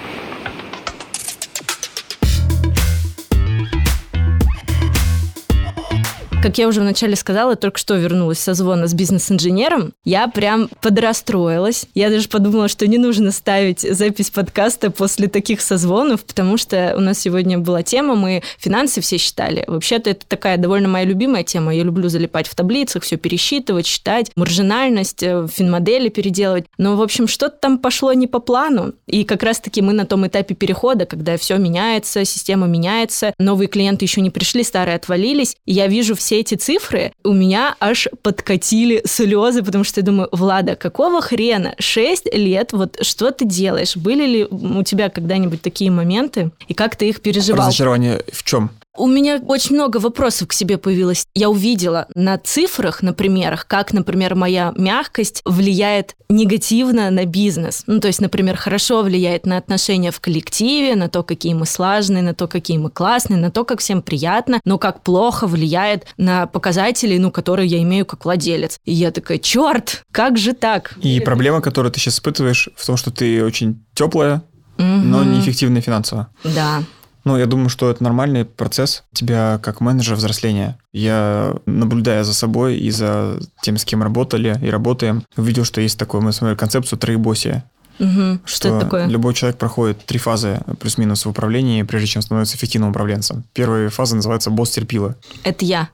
Как я уже вначале сказала, только что вернулась со звона с бизнес-инженером. Я прям подрастроилась. Я даже подумала, что не нужно ставить запись подкаста после таких созвонов, потому что у нас сегодня была тема, мы финансы все считали. Вообще-то это такая довольно моя любимая тема. Я люблю залипать в таблицах, все пересчитывать, считать, маржинальность, э, финмодели переделывать. Но, в общем, что-то там пошло не по плану. И как раз-таки мы на том этапе перехода, когда все меняется, система меняется, новые клиенты еще не пришли, старые отвалились. И я вижу все все эти цифры, у меня аж подкатили слезы, потому что я думаю, Влада, какого хрена? Шесть лет, вот что ты делаешь? Были ли у тебя когда-нибудь такие моменты? И как ты их переживал? Разочарование в чем? У меня очень много вопросов к себе появилось. Я увидела на цифрах, на примерах, как, например, моя мягкость влияет негативно на бизнес. Ну, то есть, например, хорошо влияет на отношения в коллективе, на то, какие мы слаженные, на то, какие мы классные, на то, как всем приятно, но как плохо влияет на показатели, ну, которые я имею как владелец. И я такая, черт, как же так? И проблема, которую ты сейчас испытываешь, в том, что ты очень теплая, угу. но неэффективная финансово. Да. Ну, я думаю, что это нормальный процесс тебя как менеджера взросления. Я, наблюдая за собой и за тем, с кем работали и работаем, увидел, что есть такое, мы смотрели концепцию троебосия. Угу. Что, что это такое? Любой человек проходит три фазы плюс-минус в управлении, прежде чем становится эффективным управленцем. Первая фаза называется босс терпила. Это я.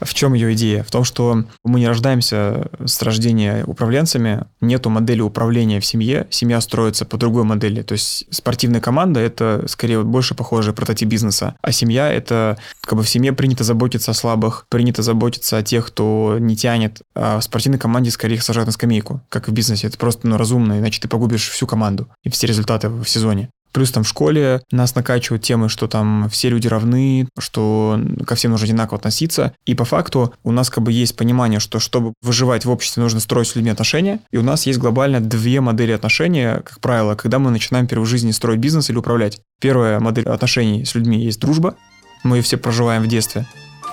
В чем ее идея? В том, что мы не рождаемся с рождения управленцами, нету модели управления в семье, семья строится по другой модели. То есть спортивная команда – это скорее вот больше похожий прототип бизнеса, а семья – это как бы в семье принято заботиться о слабых, принято заботиться о тех, кто не тянет, а в спортивной команде скорее их сажают на скамейку, как в бизнесе. Это просто ну, разумно, иначе ты погубишь всю команду и все результаты в сезоне. Плюс там в школе нас накачивают темы, что там все люди равны, что ко всем нужно одинаково относиться. И по факту у нас как бы есть понимание, что чтобы выживать в обществе, нужно строить с людьми отношения. И у нас есть глобально две модели отношения, как правило, когда мы начинаем в жизни строить бизнес или управлять. Первая модель отношений с людьми есть дружба. Мы ее все проживаем в детстве.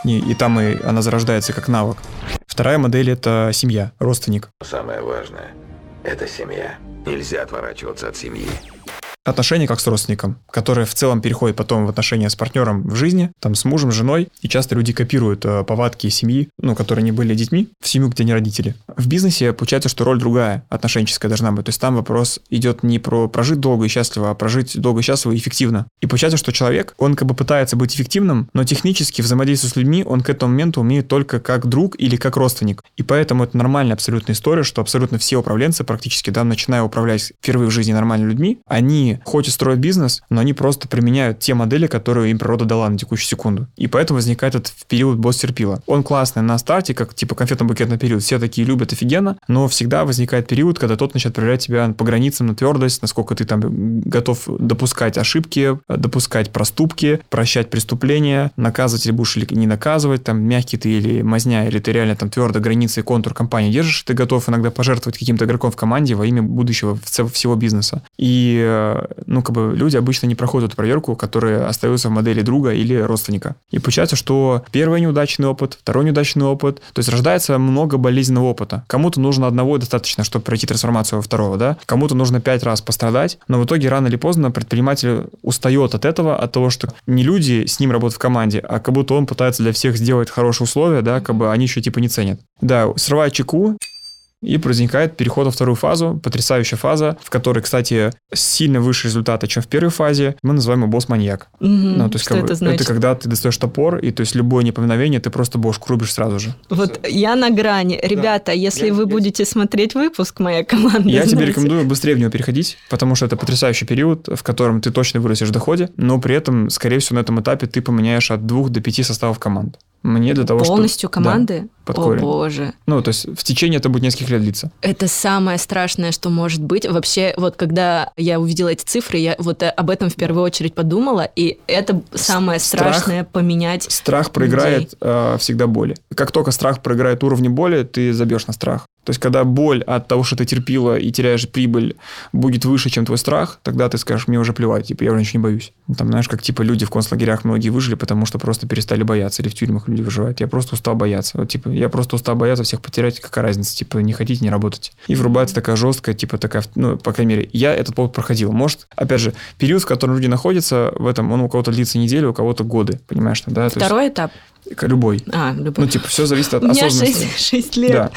И, и там и она зарождается как навык. Вторая модель – это семья, родственник. Самое важное – это семья. Нельзя отворачиваться от семьи отношения как с родственником, которые в целом переходят потом в отношения с партнером в жизни, там с мужем, женой, и часто люди копируют э, повадки семьи, ну, которые не были детьми, в семью, где не родители. В бизнесе получается, что роль другая, отношенческая должна быть. То есть там вопрос идет не про прожить долго и счастливо, а прожить долго и счастливо и эффективно. И получается, что человек, он как бы пытается быть эффективным, но технически взаимодействие с людьми он к этому моменту умеет только как друг или как родственник. И поэтому это нормальная абсолютная история, что абсолютно все управленцы практически, да, начиная управлять впервые в жизни нормальными людьми, они хоть и строят бизнес, но они просто применяют те модели, которые им природа дала на текущую секунду. И поэтому возникает этот период босс терпила. Он классный на старте, как типа конфетно-букетный период. Все такие любят офигенно, но всегда возникает период, когда тот начинает проверять тебя по границам на твердость, насколько ты там готов допускать ошибки, допускать проступки, прощать преступления, наказывать или будешь или не наказывать, там мягкий ты или мазня, или ты реально там твердо границы и контур компании держишь, ты готов иногда пожертвовать каким-то игроком в команде во имя будущего всего бизнеса. И э, ну, как бы люди обычно не проходят эту проверку, которые остаются в модели друга или родственника. И получается, что первый неудачный опыт, второй неудачный опыт, то есть рождается много болезненного опыта. Кому-то нужно одного достаточно, чтобы пройти трансформацию во второго, да? Кому-то нужно пять раз пострадать, но в итоге рано или поздно предприниматель устает от этого, от того, что не люди с ним работают в команде, а как будто он пытается для всех сделать хорошие условия, да, как бы они еще типа не ценят. Да, срывает чеку, и возникает переход во вторую фазу, потрясающая фаза, в которой, кстати, сильно выше результата, чем в первой фазе. Мы называем его босс-маньяк. Угу, ну, то есть, что как это бы, значит? Это когда ты достаешь топор, и то есть любое неповиновение ты просто бошку рубишь сразу же. Вот Все. я на грани. Ребята, да. если я, вы я... будете смотреть выпуск, моя команда, Я знаете. тебе рекомендую быстрее в него переходить, потому что это потрясающий период, в котором ты точно вырастешь в доходе, но при этом, скорее всего, на этом этапе ты поменяешь от двух до пяти составов команд. Мне для того, Полностью чтобы... команды? Да, под О, боже. Ну, то есть в течение это будет нескольких лет длиться. Это самое страшное, что может быть. Вообще, вот когда я увидела эти цифры, я вот об этом в первую очередь подумала, и это самое страх, страшное поменять Страх проиграет э, всегда боли. Как только страх проиграет уровни боли, ты забьешь на страх. То есть, когда боль от того, что ты терпила и теряешь прибыль, будет выше, чем твой страх, тогда ты скажешь, мне уже плевать, типа, я уже ничего не боюсь. Ну, там, знаешь, как, типа, люди в концлагерях многие выжили, потому что просто перестали бояться, или в тюрьмах люди выживают. Я просто устал бояться. Вот, типа, я просто устал бояться всех потерять, какая разница, типа, не хотите, не работать. И врубается такая жесткая, типа, такая, ну, по крайней мере, я этот повод проходил. Может, опять же, период, в котором люди находятся в этом, он у кого-то длится неделю, у кого-то годы, понимаешь, да? Второй есть... этап? Любой. А, любой. Ну, типа, все зависит от У меня осознанности. 6, 6 лет.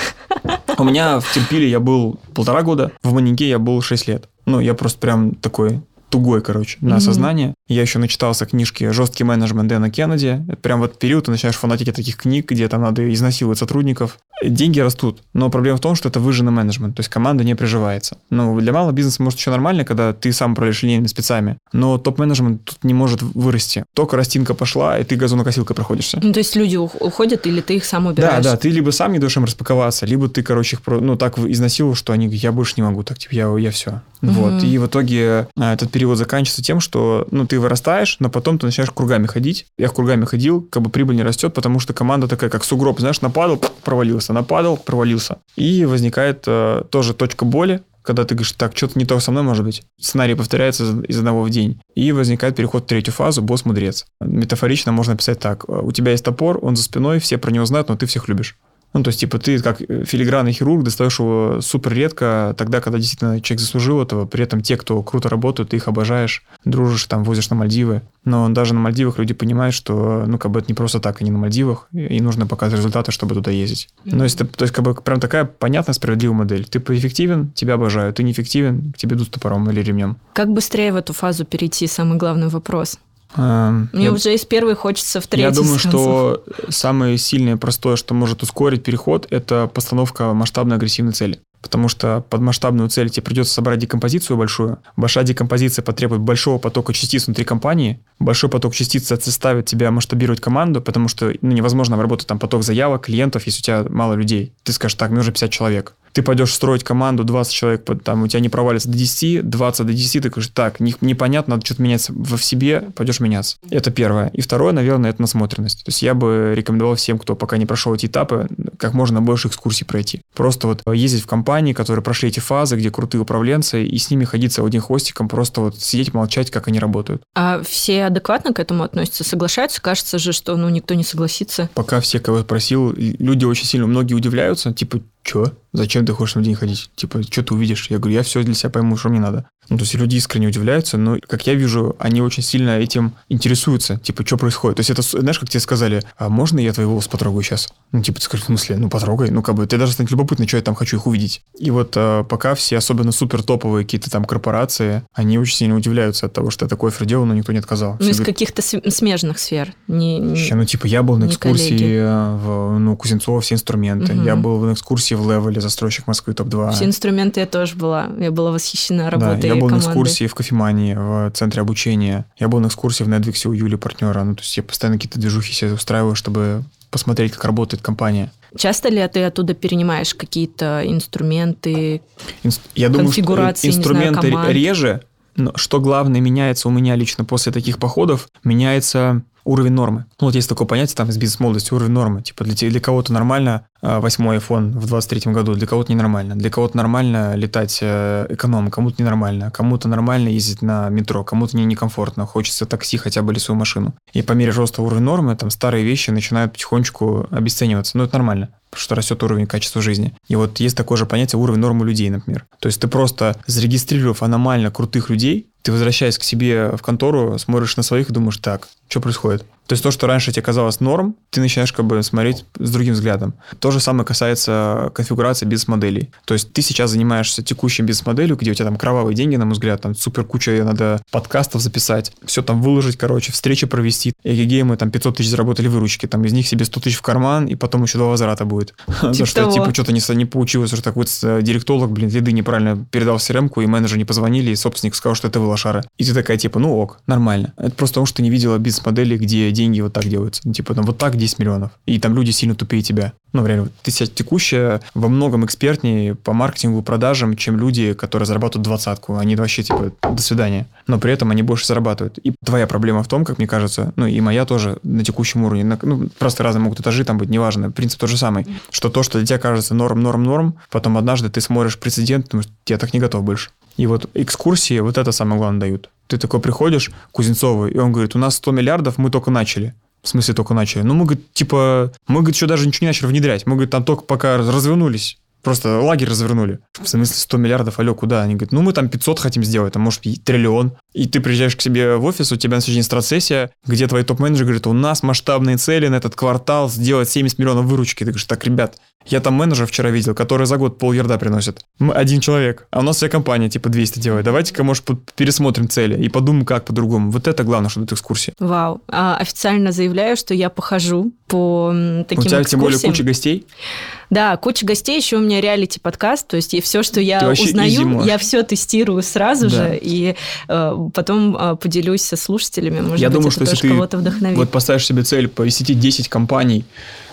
Да. У меня в Терпиле я был полтора года, в Манике я был 6 лет. Ну, я просто прям такой тугой, короче, на осознание. Я еще начитался книжки «Жесткий менеджмент» Дэна Кеннеди. Прям в этот период ты начинаешь фанатить от таких книг, где там надо изнасиловать сотрудников. Деньги растут, но проблема в том, что это выжженный менеджмент, то есть команда не приживается. Ну, для малого бизнеса может еще нормально, когда ты сам управляешь линейными спецами, но топ-менеджмент тут не может вырасти. Только растинка пошла, и ты газонокосилкой проходишься. Ну, то есть люди ух- уходят, или ты их сам Да, убираешь? да, ты либо сам не даешь им распаковаться, либо ты, короче, их ну, так изнасиловал, что они говорят, я больше не могу, так, типа, я, я все. Мгм. Вот. И в итоге а, этот период заканчивается тем, что, ну, ты вырастаешь, но потом ты начинаешь кругами ходить. Я кругами ходил, как бы прибыль не растет, потому что команда такая, как сугроб, знаешь, нападал, провалился, нападал, провалился. И возникает э, тоже точка боли, когда ты говоришь, так, что-то не то со мной может быть. Сценарий повторяется из- одного в день. И возникает переход в третью фазу, босс-мудрец. Метафорично можно писать так. э, У тебя есть топор, он за спиной, все про него знают, но ты всех любишь. Ну, то есть, типа, ты как э, филигранный хирург достаешь его супер редко, тогда, когда действительно человек заслужил этого, при этом те, кто круто работают, ты их обожаешь, дружишь, там, возишь на Мальдивы. Но даже на Мальдивах люди понимают, что, ну, как бы это не просто так, они на Мальдивах, и и нужно показывать результаты, чтобы туда ездить. Но если ты, то есть, как бы, прям такая понятная, справедливая модель. Ты эффективен, тебя обожают, ты неэффективен, к тебе идут с топором или ремнем. Как быстрее в эту фазу перейти? Самый главный вопрос. Эм, Мне я- уже из первой хочется в третий Я думаю, что самое сильное и простое, что может ускорить переход, это постановка масштабной агрессивной цели. Потому что под масштабную цель тебе придется собрать декомпозицию большую. Большая декомпозиция потребует большого потока частиц внутри компании. Большой поток частиц заставит тебя масштабировать команду, потому что ну, невозможно обработать там поток заявок, клиентов, если у тебя мало людей. Ты скажешь, так, мне уже 50 человек. Ты пойдешь строить команду, 20 человек, там, у тебя не провалится до 10, 20 до 10, ты говоришь, так, не- непонятно, надо что-то меняться в в себе, пойдешь меняться. Это первое. И второе, наверное, это насмотренность. То есть я бы рекомендовал всем, кто пока не прошел эти этапы, как можно больше экскурсий пройти. Просто вот ездить в компании, которые прошли эти фазы, где крутые управленцы, и с ними ходиться одним хвостиком, просто вот сидеть, молчать, как они работают. А все адекватно к этому относятся? Соглашаются? Кажется же, что ну, никто не согласится. Пока все, кого я просил, люди очень сильно, многие удивляются, типа, чё? Зачем ты хочешь на день ходить? Типа, что ты увидишь? Я говорю, я все для себя пойму, что мне надо. Ну, то есть люди искренне удивляются, но, как я вижу, они очень сильно этим интересуются. Типа, что происходит? То есть это, знаешь, как тебе сказали, а можно я твои волосы потрогаю сейчас? Ну, типа, ты скажешь, в смысле? Ну, потрогай. Ну, как бы, ты даже станет любопытно, что я там хочу их увидеть. И вот а, пока все, особенно супер топовые какие-то там корпорации, они очень сильно удивляются от того, что я такой офер делал, но никто не отказал. Ну, Все из говорят, каких-то см- смежных сфер. Не, не- ну, типа, я был на экскурсии коллеги. в, ну, Кузнецова все инструменты. Мгм. Я был на экскурсии в Левеле, застройщик Москвы топ-2. Все инструменты я тоже была. Я была восхищена Да, работой я был команды. на экскурсии в кофемании, в центре обучения. Я был на экскурсии в Недвиксе у Юли, партнера. Ну, то есть я постоянно какие-то движухи себе устраиваю, чтобы посмотреть, как работает компания. Часто ли ты оттуда перенимаешь какие-то инструменты? Инс- Я думаю, что Конфигурации, знаю, инструменты команд. реже, но что главное меняется у меня лично после таких походов, меняется уровень нормы. Ну, вот есть такое понятие там из бизнес-молодости, уровень нормы. Типа для, для кого-то нормально а, восьмой iPhone в 23 году, для кого-то ненормально. Для кого-то нормально летать э, эконом, кому-то ненормально. Кому-то нормально ездить на метро, кому-то не некомфортно. Хочется такси хотя бы или свою машину. И по мере роста уровня нормы, там старые вещи начинают потихонечку обесцениваться. Ну, это нормально что растет уровень качества жизни. И вот есть такое же понятие уровень нормы людей, например. То есть ты просто зарегистрировав аномально крутых людей, ты возвращаясь к себе в контору, смотришь на своих и думаешь, так, что происходит? То есть то, что раньше тебе казалось норм, ты начинаешь как бы смотреть с другим взглядом. То же самое касается конфигурации бизнес-моделей. То есть ты сейчас занимаешься текущей бизнес-моделью, где у тебя там кровавые деньги, на мой взгляд, там супер куча надо подкастов записать, все там выложить, короче, встречи провести. Эгегей мы там 500 тысяч заработали выручки, там из них себе 100 тысяч в карман, и потом еще два возврата будет. За Типа что того. типа что-то не, не получилось, что такой э, директолог, блин, лиды неправильно передал в crm и менеджер не позвонили, и собственник сказал, что это вы лошары. И ты такая, типа, ну ок, нормально. Это просто потому, что ты не видела бизнес-модели, где деньги вот так делаются. Ну, типа, там вот так 10 миллионов. И там люди сильно тупее тебя. Ну, реально, ты сейчас текущая во многом экспертнее по маркетингу, продажам, чем люди, которые зарабатывают двадцатку. Они вообще, типа, до свидания. Но при этом они больше зарабатывают. И твоя проблема в том, как мне кажется, ну, и моя тоже на текущем уровне, на- ну, просто разные могут этажи там быть, неважно, принцип тот же самый, что то, что для тебя кажется норм, норм, норм, потом однажды ты смотришь прецедент, потому что я так не готов больше. И вот экскурсии вот это самое главное дают. Ты такой приходишь Кузнецову, и он говорит, у нас 100 миллиардов, мы только начали. В смысле только начали? Ну, мы, говорит, типа, мы, говорит, еще даже ничего не начали внедрять. Мы, говорит, там только пока развернулись. Просто лагерь развернули. В смысле 100 миллиардов, алло, куда? Они говорят, ну мы там 500 хотим сделать, а может триллион. И ты приезжаешь к себе в офис, у тебя на следующий день стратсессия, где твои топ-менеджеры говорят, у нас масштабные цели на этот квартал сделать 70 миллионов выручки. Ты говоришь, так, ребят, я там менеджер вчера видел, который за год пол ярда приносит. Мы один человек, а у нас вся компания типа 200 делает. Давайте-ка, может, пересмотрим цели и подумаем, как по-другому. Вот это главное, что дает экскурсии. Вау. А, официально заявляю, что я похожу по таким У тебя экскурсиям. тем более куча гостей? Да, куча гостей, еще у меня реалити-подкаст, то есть и все, что я узнаю, я все тестирую сразу да. же, и э, потом э, поделюсь со слушателями, может я быть, думаю, это что тоже кого-то вдохновит. Вот поставишь себе цель посетить 10 компаний,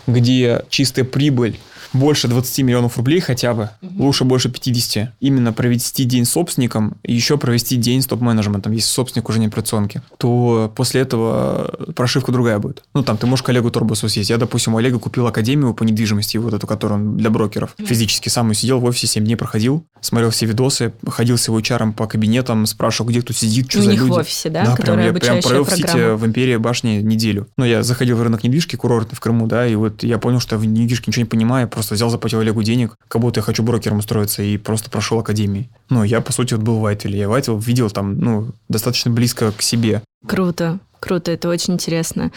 где чистая прибыль больше 20 миллионов рублей хотя бы, угу. лучше больше 50. Именно провести день с собственником и еще провести день с топ-менеджментом, если собственник уже не операционки, то после этого прошивка другая будет. Ну, там, ты можешь коллегу Торбусу съесть. Я, допустим, у Олега купил академию по недвижимости, вот эту, которую он для брокеров. Физически сам сидел в офисе 7 дней проходил, смотрел все видосы, ходил с его HR по кабинетам, спрашивал, где кто сидит, что у за них люди. в офисе, да? Да, прям, я прям провел в Сити в Империи башни неделю. Ну, я заходил в рынок недвижки курортный в Крыму, да, и вот я понял, что я в недвижке ничего не понимаю, просто взял, заплатил Олегу денег, как будто я хочу брокером устроиться, и просто прошел академии. Ну, я, по сути, вот был в Вайтвилле. Я Вайтвилл видел там, ну, достаточно близко к себе. Круто, круто, это очень интересно.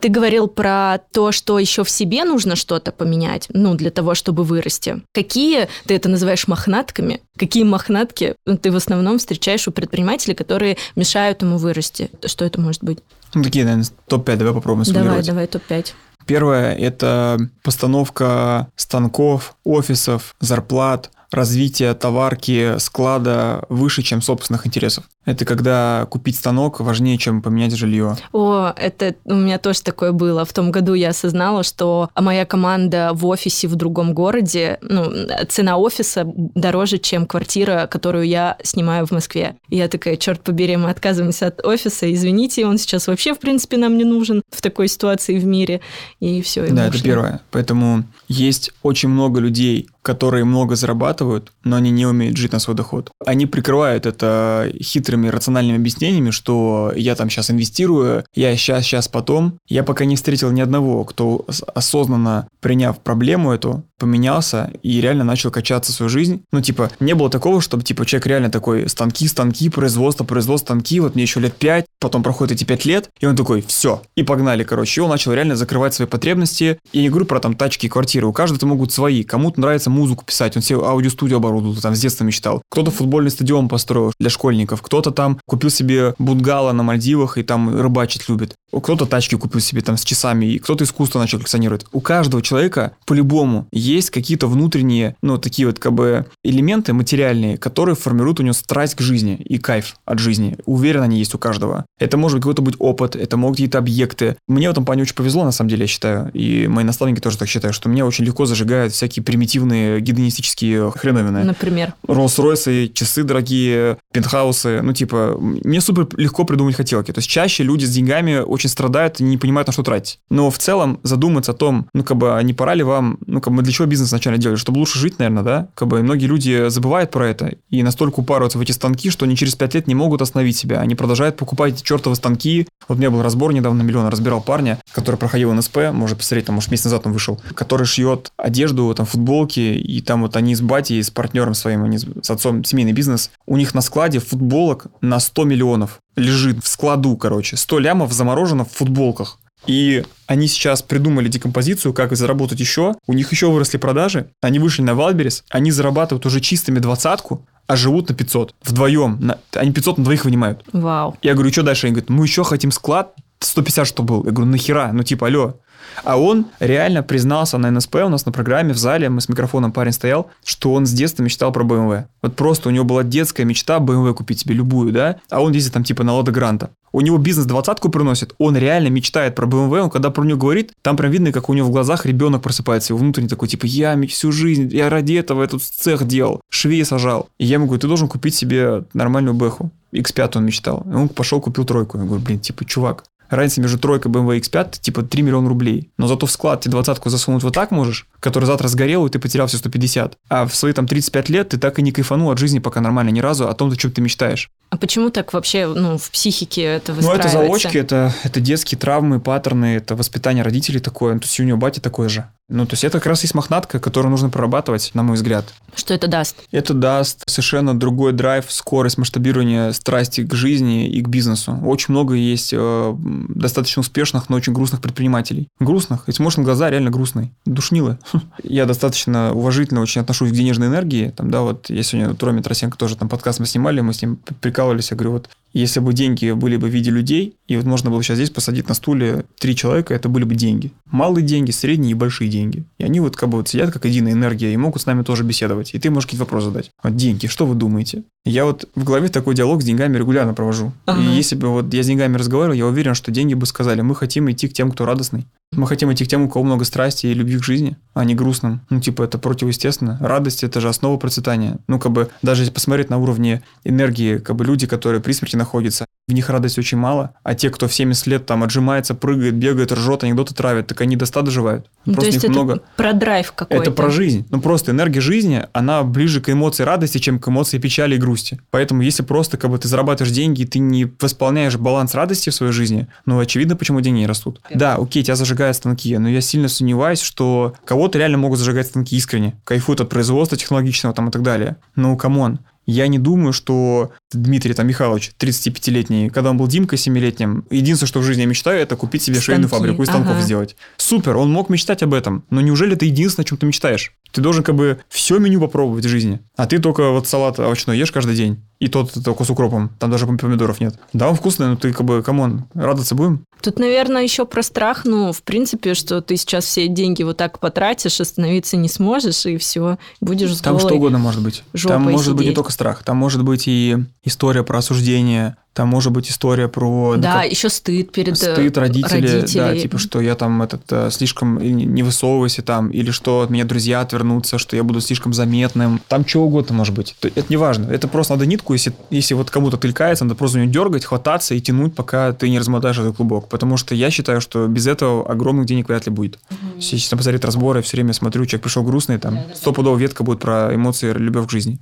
Ты говорил про то, что еще в себе нужно что-то поменять, ну, для того, чтобы вырасти. Какие, ты это называешь мохнатками, какие мохнатки ты в основном встречаешь у предпринимателей, которые мешают ему вырасти? Что это может быть? Ну, такие, наверное, топ-5, давай попробуем Давай, давай, топ-5. Первое – это постановка станков, офисов, зарплат, развитие товарки, склада выше, чем собственных интересов. Это когда купить станок важнее, чем поменять жилье. О, это у меня тоже такое было. В том году я осознала, что моя команда в офисе в другом городе, ну, цена офиса дороже, чем квартира, которую я снимаю в Москве. И я такая, черт побери, мы отказываемся от офиса, извините, он сейчас вообще, в принципе, нам не нужен в такой ситуации в мире. И все. И да, это первое. Поэтому есть очень много людей, которые много зарабатывают, но они не умеют жить на свой доход. Они прикрывают это хитрыми рациональными объяснениями, что я там сейчас инвестирую, я сейчас, сейчас, потом. Я пока не встретил ни одного, кто осознанно приняв проблему эту, поменялся и реально начал качаться свою жизнь. Ну, типа, не было такого, чтобы, типа, человек реально такой, станки, станки, производство, производство, станки, вот мне еще лет пять, потом проходит эти пять лет, и он такой, все, и погнали, короче. И он начал реально закрывать свои потребности. Я не говорю про там тачки и квартиры, у каждого могут свои. Кому-то нравится музыку писать, он себе аудиостудию оборудовал, там с детства мечтал. Кто-то футбольный стадион построил для школьников, кто-то там купил себе бунгало на Мальдивах и там рыбачить любит. Кто-то тачки купил себе там с часами, и кто-то искусство начал коллекционировать. У каждого человека по-любому есть какие-то внутренние, ну, такие вот как бы элементы материальные, которые формируют у него страсть к жизни и кайф от жизни. Уверен, они есть у каждого. Это может быть какой-то быть опыт, это могут какие-то объекты. Мне в этом плане очень повезло, на самом деле, я считаю. И мои наставники тоже так считают, что меня очень легко зажигают всякие примитивные гедонистические хреновины. Например? Роллс-Ройсы, часы дорогие, пентхаусы. Ну, типа, мне супер легко придумать хотелки. То есть чаще люди с деньгами очень страдают и не понимают, на что тратить. Но в целом задуматься о том, ну, как бы, а не пора ли вам, ну, как бы, для чего бизнес вначале делали? Чтобы лучше жить, наверное, да? Как бы, многие люди забывают про это и настолько упарываются в эти станки, что они через пять лет не могут остановить себя. Они продолжают покупать эти чертовы станки. Вот у меня был разбор недавно миллион, разбирал парня, который проходил НСП, может посмотреть, там, может, месяц назад он вышел, который шьет одежду, там, футболки, и там вот они с батей, с партнером своим, они с отцом, семейный бизнес, у них на складе футболок на 100 миллионов лежит в складу, короче. 100 лямов заморожено в футболках. И они сейчас придумали декомпозицию, как заработать еще. У них еще выросли продажи. Они вышли на Wildberries. Они зарабатывают уже чистыми двадцатку, а живут на 500. Вдвоем. На, они 500 на двоих вынимают. Вау. Я говорю, что дальше? Они говорят, мы еще хотим склад 150, что был. Я говорю, нахера? Ну, типа, алло. А он реально признался на НСП у нас на программе в зале, мы с микрофоном парень стоял, что он с детства мечтал про BMW. Вот просто у него была детская мечта BMW купить себе любую, да? А он ездит там типа на Лада Гранта. У него бизнес двадцатку приносит, он реально мечтает про BMW, он когда про него говорит, там прям видно, как у него в глазах ребенок просыпается, его внутренний такой, типа, я всю жизнь, я ради этого этот цех делал, швей сажал. И я ему говорю, ты должен купить себе нормальную бэху. X5 он мечтал. И он пошел, купил тройку. Я говорю, блин, типа, чувак, Разница между тройкой BMW X5 типа 3 миллиона рублей. Но зато в склад тебе двадцатку засунуть вот так можешь, который завтра сгорел, и ты потерял все 150. А в свои там 35 лет ты так и не кайфанул от жизни пока нормально ни разу, о том, о чем ты мечтаешь. А почему так вообще ну, в психике это Ну, выстраивается? это залочки, это, это детские травмы, паттерны, это воспитание родителей такое. То есть у него батя такой же. Ну, то есть это как раз есть мохнатка, которую нужно прорабатывать, на мой взгляд. Что это даст? Это даст совершенно другой драйв, скорость масштабирования страсти к жизни и к бизнесу. Очень много есть э, достаточно успешных, но очень грустных предпринимателей. Грустных. Если можно глаза реально грустные. Душнилы. Я достаточно уважительно очень отношусь к денежной энергии. Там, да, вот я сегодня Роме Тросенко тоже там подкаст мы снимали, мы с ним прикалывались. Я говорю, вот если бы деньги были бы в виде людей, и вот можно было сейчас здесь посадить на стуле три человека, это были бы деньги. Малые деньги, средние и большие деньги. И они вот как бы вот сидят как единая энергия и могут с нами тоже беседовать. И ты можешь какие-то вопросы задать. Вот деньги, что вы думаете? Я вот в голове такой диалог с деньгами регулярно провожу. Ага. И если бы вот я с деньгами разговаривал, я уверен, что деньги бы сказали, мы хотим идти к тем, кто радостный. Мы хотим идти к тем, у кого много страсти и любви к жизни, а не грустным. Ну, типа, это противоестественно. Радость – это же основа процветания. Ну, как бы, даже если посмотреть на уровне энергии, как бы люди, которые при смерти находятся, в них радости очень мало, а те, кто в 70 лет там отжимается, прыгает, бегает, ржет, анекдоты травят, так они до 100 доживают. Ну, то Просто есть их это много. про драйв какой-то. Это про жизнь. Ну, просто энергия жизни, она ближе к эмоции радости, чем к эмоции печали и грусти. Поэтому, если просто как бы ты зарабатываешь деньги, и ты не восполняешь баланс радости в своей жизни, ну, очевидно, почему деньги не растут. Да, окей, тебя зажигают станки, но я сильно сомневаюсь, что кого-то реально могут зажигать станки искренне. Кайфуют от производства технологичного там и так далее. Ну, come on. Я не думаю, что Дмитрий там, Михайлович, 35-летний, когда он был Димкой 7-летним, единственное, что в жизни я мечтаю, это купить себе швейную Станки, фабрику и станков ага. сделать. Супер, он мог мечтать об этом. Но неужели это единственное, о чем ты мечтаешь? Ты должен как бы все меню попробовать в жизни. А ты только вот салат овощной ешь каждый день. И тот только с укропом. Там даже помидоров нет. Да, он вкусный, но ты как бы, come on, радоваться будем? Тут, наверное, еще про страх, ну, в принципе, что ты сейчас все деньги вот так потратишь, остановиться не сможешь, и все, будешь с Там что угодно может быть. Там может быть не сидеть. только страх. Там может быть и история про осуждение. Там может быть история про... ну, Да, как- еще стыд перед э, Стыд родители, да, родителей. типа, что я там этот э, слишком и не высовывайся там, или что от меня друзья отвернутся, что я буду слишком заметным. Там что угодно может быть. То- Это не важно. Это просто надо нитку, если, если вот кому-то тылькается, надо просто за нее дергать, хвататься и тянуть, пока ты не размотаешь этот клубок. Потому что я считаю, что без этого огромных денег вряд ли будет. Если честно посмотреть разборы, все время смотрю, человек пришел грустный, там стопудово ветка будет про эмоции, любовь к жизни.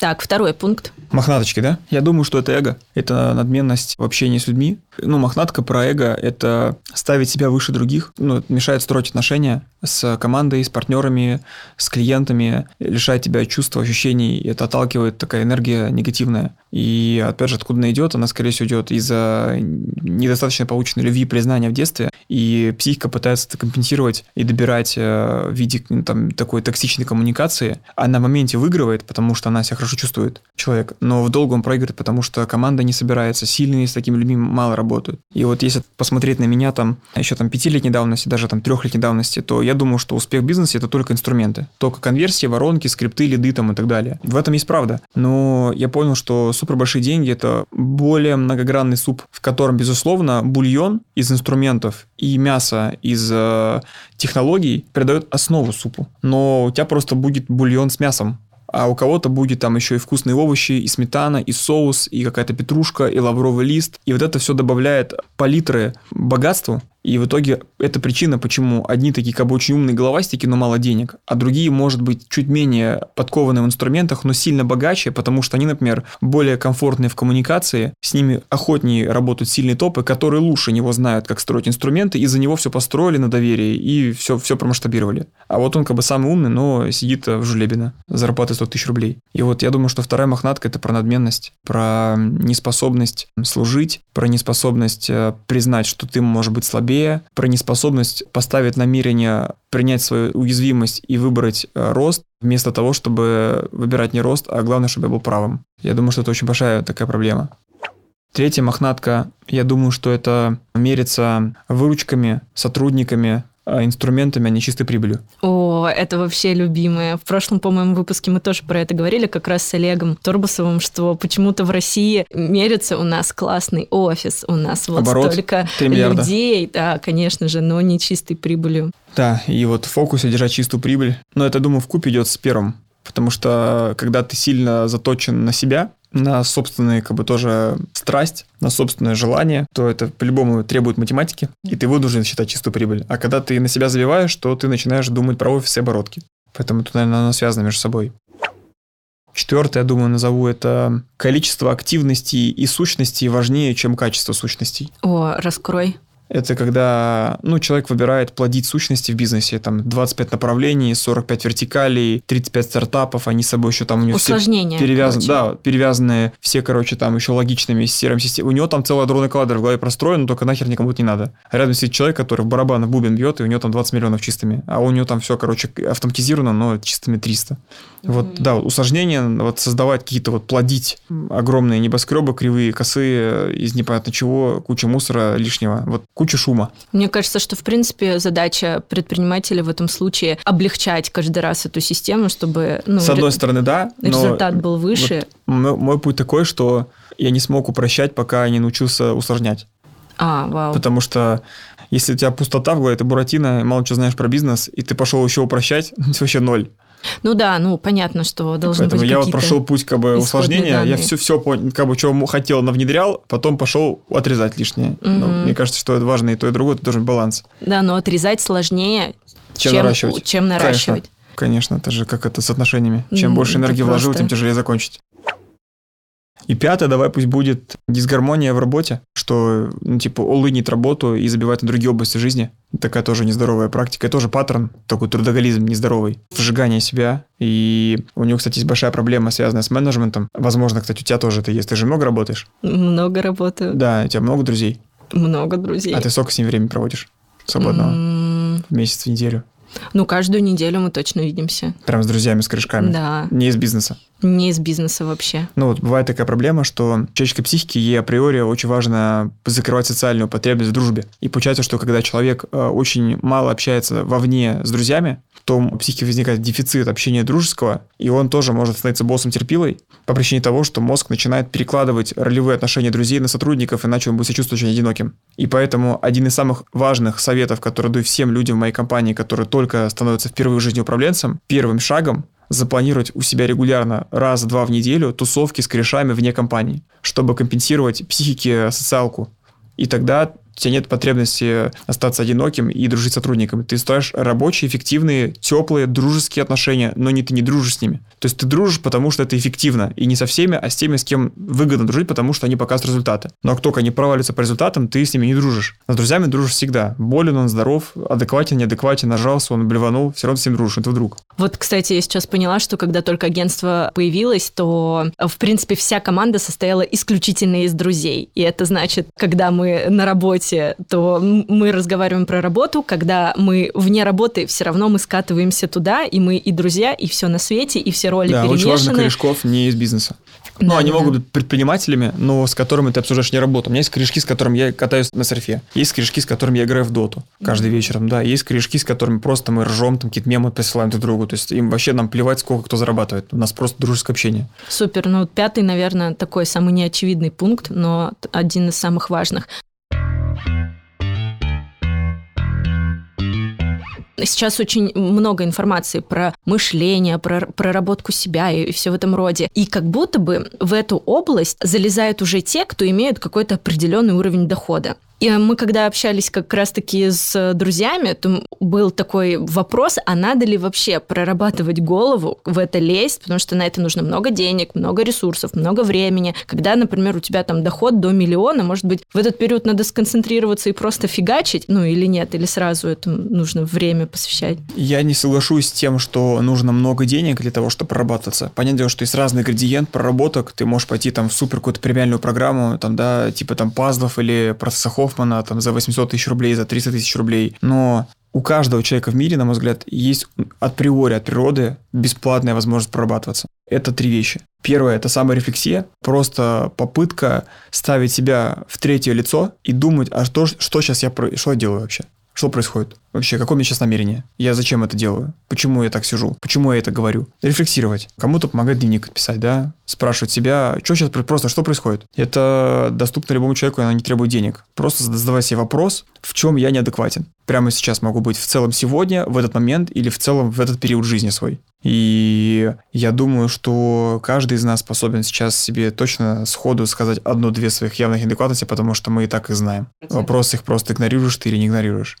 Так, второй пункт. Мохнаточки, да? Я думаю, что это эго. Это надменность в общении с людьми. Ну, мохнатка про эго – это ставить себя выше других. Ну, мешает строить отношения с командой, с партнерами, с клиентами, лишает тебя чувства, ощущений. И это отталкивает такая энергия негативная. И, опять же, откуда она идет? Она, скорее всего, идет из-за недостаточно полученной любви и признания в детстве. И психика пытается это компенсировать и добирать э, в виде ну, там, такой токсичной коммуникации. Она в моменте выигрывает, потому что она себя хорошо чувствует, человек. Но в долгу он проигрывает, потому что команда не собирается, сильные с такими людьми мало работают. И вот если посмотреть на меня там еще там пятилетней давности, даже там трехлетней давности, то я думаю, что успех в бизнесе это только инструменты. Только конверсии, воронки, скрипты, лиды там и так далее. В этом есть правда. Но я понял, что супер большие деньги это более многогранный суп, в котором, безусловно, бульон из инструментов и мясо из э, технологий придает основу супу. Но у тебя просто будет бульон с мясом. А у кого-то будет там еще и вкусные овощи, и сметана, и соус, и какая-то петрушка, и лавровый лист. И вот это все добавляет палитры богатству. И в итоге это причина, почему одни такие как бы очень умные головастики, но мало денег, а другие, может быть, чуть менее подкованные в инструментах, но сильно богаче, потому что они, например, более комфортные в коммуникации, с ними охотнее работают сильные топы, которые лучше него знают, как строить инструменты, и за него все построили на доверии и все, все промасштабировали. А вот он как бы самый умный, но сидит в жулебино, зарплатой 100 тысяч рублей. И вот я думаю, что вторая мохнатка – это про надменность, про неспособность служить, про неспособность э, признать, что ты можешь быть слабее, про неспособность поставить намерение принять свою уязвимость и выбрать э, рост, вместо того, чтобы выбирать не рост, а главное, чтобы я был правым. Я думаю, что это очень большая такая проблема. Третья мохнатка, я думаю, что это мериться выручками, сотрудниками, инструментами, а не чистой прибылью. О, это вообще любимое. В прошлом, по-моему, выпуске мы тоже про это говорили, как раз с Олегом Торбусовым, что почему-то в России мерится у нас классный офис, у нас вот Оборот столько 3 миллиарда. людей, да, конечно же, но не чистой прибылью. Да, и вот в фокусе держать чистую прибыль. Но это, думаю, в купе идет с первым. Потому что когда ты сильно заточен на себя, на собственные, как бы, тоже страсть, на собственное желание, то это по-любому требует математики, и ты вынужден считать чистую прибыль. А когда ты на себя забиваешь, то ты начинаешь думать про офис и оборотки. Поэтому тут, наверное, оно связано между собой. Четвертое, я думаю, назову это количество активностей и сущностей важнее, чем качество сущностей. О, раскрой. Это когда ну, человек выбирает плодить сущности в бизнесе, там 25 направлений, 45 вертикалей, 35 стартапов, они с собой еще там у него Усложнения, все перевязаны, да, перевязаны все, короче, там еще логичными серым системами. У него там целая дронный кладер в голове простроен, но только нахер никому не надо. А рядом сидит человек, который в барабан в бубен бьет, и у него там 20 миллионов чистыми, а у него там все, короче, автоматизировано, но чистыми 300. Вот, mm-hmm. да, усложнение, вот создавать какие-то вот, плодить огромные небоскребы, кривые, косые, из непонятно чего, куча мусора лишнего. Вот куча шума. Мне кажется, что, в принципе, задача предпринимателя в этом случае облегчать каждый раз эту систему, чтобы... Ну, С одной стороны, да. Результат был выше. Вот мой, мой путь такой, что я не смог упрощать, пока не научился усложнять. А, вау. Потому что если у тебя пустота в голове, ты буратино, мало что знаешь про бизнес, и ты пошел еще упрощать, это вообще ноль. Ну да, ну понятно, что должны Поэтому быть я вот прошел путь как бы усложнения, данные. я все, все как бы, что хотел, внедрял, потом пошел отрезать лишнее. Угу. Ну, мне кажется, что это важно и то, и другое, это должен баланс. Да, но отрезать сложнее, чем, чем наращивать. Чем наращивать. Конечно, конечно, это же как это с отношениями. Чем больше энергии вложил, тем тяжелее закончить. И пятое, давай пусть будет дисгармония в работе, что, ну, типа, улынить работу и забивать на другие области жизни. Такая тоже нездоровая практика. Это тоже паттерн, такой трудоголизм нездоровый. Вжигание себя. И у него, кстати, есть большая проблема, связанная с менеджментом. Возможно, кстати, у тебя тоже это есть. Ты же много работаешь? Много работаю. Да, у тебя много друзей? Много друзей. А ты сколько с ними времени проводишь? Свободного? Mm. В месяц, в неделю? Ну, каждую неделю мы точно видимся. Прям с друзьями, с корешками? Да. Не из бизнеса? Не из бизнеса вообще. Ну вот бывает такая проблема, что человеческой психике ей априори очень важно закрывать социальную потребность в дружбе. И получается, что когда человек э, очень мало общается вовне с друзьями, то у психики возникает дефицит общения дружеского, и он тоже может становиться боссом терпилой по причине того, что мозг начинает перекладывать ролевые отношения друзей на сотрудников, иначе он будет себя чувствовать очень одиноким. И поэтому один из самых важных советов, который даю всем людям в моей компании, которые только становятся впервые в жизни управленцем, первым шагом запланировать у себя регулярно раз-два в неделю тусовки с корешами вне компании, чтобы компенсировать психике социалку. И тогда у тебя нет потребности остаться одиноким и дружить с сотрудниками. Ты строишь рабочие, эффективные, теплые, дружеские отношения, но не ты не дружишь с ними. То есть ты дружишь, потому что это эффективно. И не со всеми, а с теми, с кем выгодно дружить, потому что они показывают результаты. Но как только они проваливаются по результатам, ты с ними не дружишь. А с друзьями дружишь всегда. Болен он, здоров, адекватен, неадекватен, нажался, он блеванул, все равно с ним дружишь, это вдруг. Вот, кстати, я сейчас поняла, что когда только агентство появилось, то, в принципе, вся команда состояла исключительно из друзей. И это значит, когда мы на работе работе, то мы разговариваем про работу, когда мы вне работы, все равно мы скатываемся туда, и мы и друзья, и все на свете, и все роли да, перемешаны. очень важно корешков не из бизнеса. Ну, да, они да. могут быть предпринимателями, но с которыми ты обсуждаешь не работу. У меня есть корешки, с которыми я катаюсь на серфе. Есть корешки, с которыми я играю в доту каждый вечером, да. Есть корешки, с которыми просто мы ржем, там какие-то мемы присылаем друг другу. То есть им вообще нам плевать, сколько кто зарабатывает. У нас просто дружеское общение. Супер. Ну, пятый, наверное, такой самый неочевидный пункт, но один из самых важных. Сейчас очень много информации про мышление, про проработку себя и все в этом роде. И как будто бы в эту область залезают уже те, кто имеют какой-то определенный уровень дохода. И мы когда общались как раз-таки с друзьями, то был такой вопрос, а надо ли вообще прорабатывать голову, в это лезть, потому что на это нужно много денег, много ресурсов, много времени. Когда, например, у тебя там доход до миллиона, может быть, в этот период надо сконцентрироваться и просто фигачить, ну или нет, или сразу этому нужно время посвящать? Я не соглашусь с тем, что нужно много денег для того, чтобы прорабатываться. Понятное дело, что есть разный градиент проработок, ты можешь пойти там в супер какую-то премиальную программу, там, да, типа там пазлов или процессов Хоффмана там за 800 тысяч рублей, за 300 тысяч рублей. Но у каждого человека в мире, на мой взгляд, есть априори от природы бесплатная возможность прорабатываться. Это три вещи. Первое – это саморефлексия, просто попытка ставить себя в третье лицо и думать, а что, что сейчас я, что я делаю вообще? Что происходит? Вообще, какое у меня сейчас намерение? Я зачем это делаю? Почему я так сижу? Почему я это говорю? Рефлексировать. Кому-то помогает дневник писать, да? Спрашивать себя, что сейчас просто, что происходит? Это доступно любому человеку, она не требует денег. Просто задавай себе вопрос, в чем я неадекватен. Прямо сейчас могу быть в целом сегодня, в этот момент или в целом в этот период жизни свой. И я думаю, что каждый из нас способен сейчас себе точно сходу сказать одну-две своих явных неадекватности, потому что мы и так их знаем. Вопрос их просто игнорируешь ты или не игнорируешь.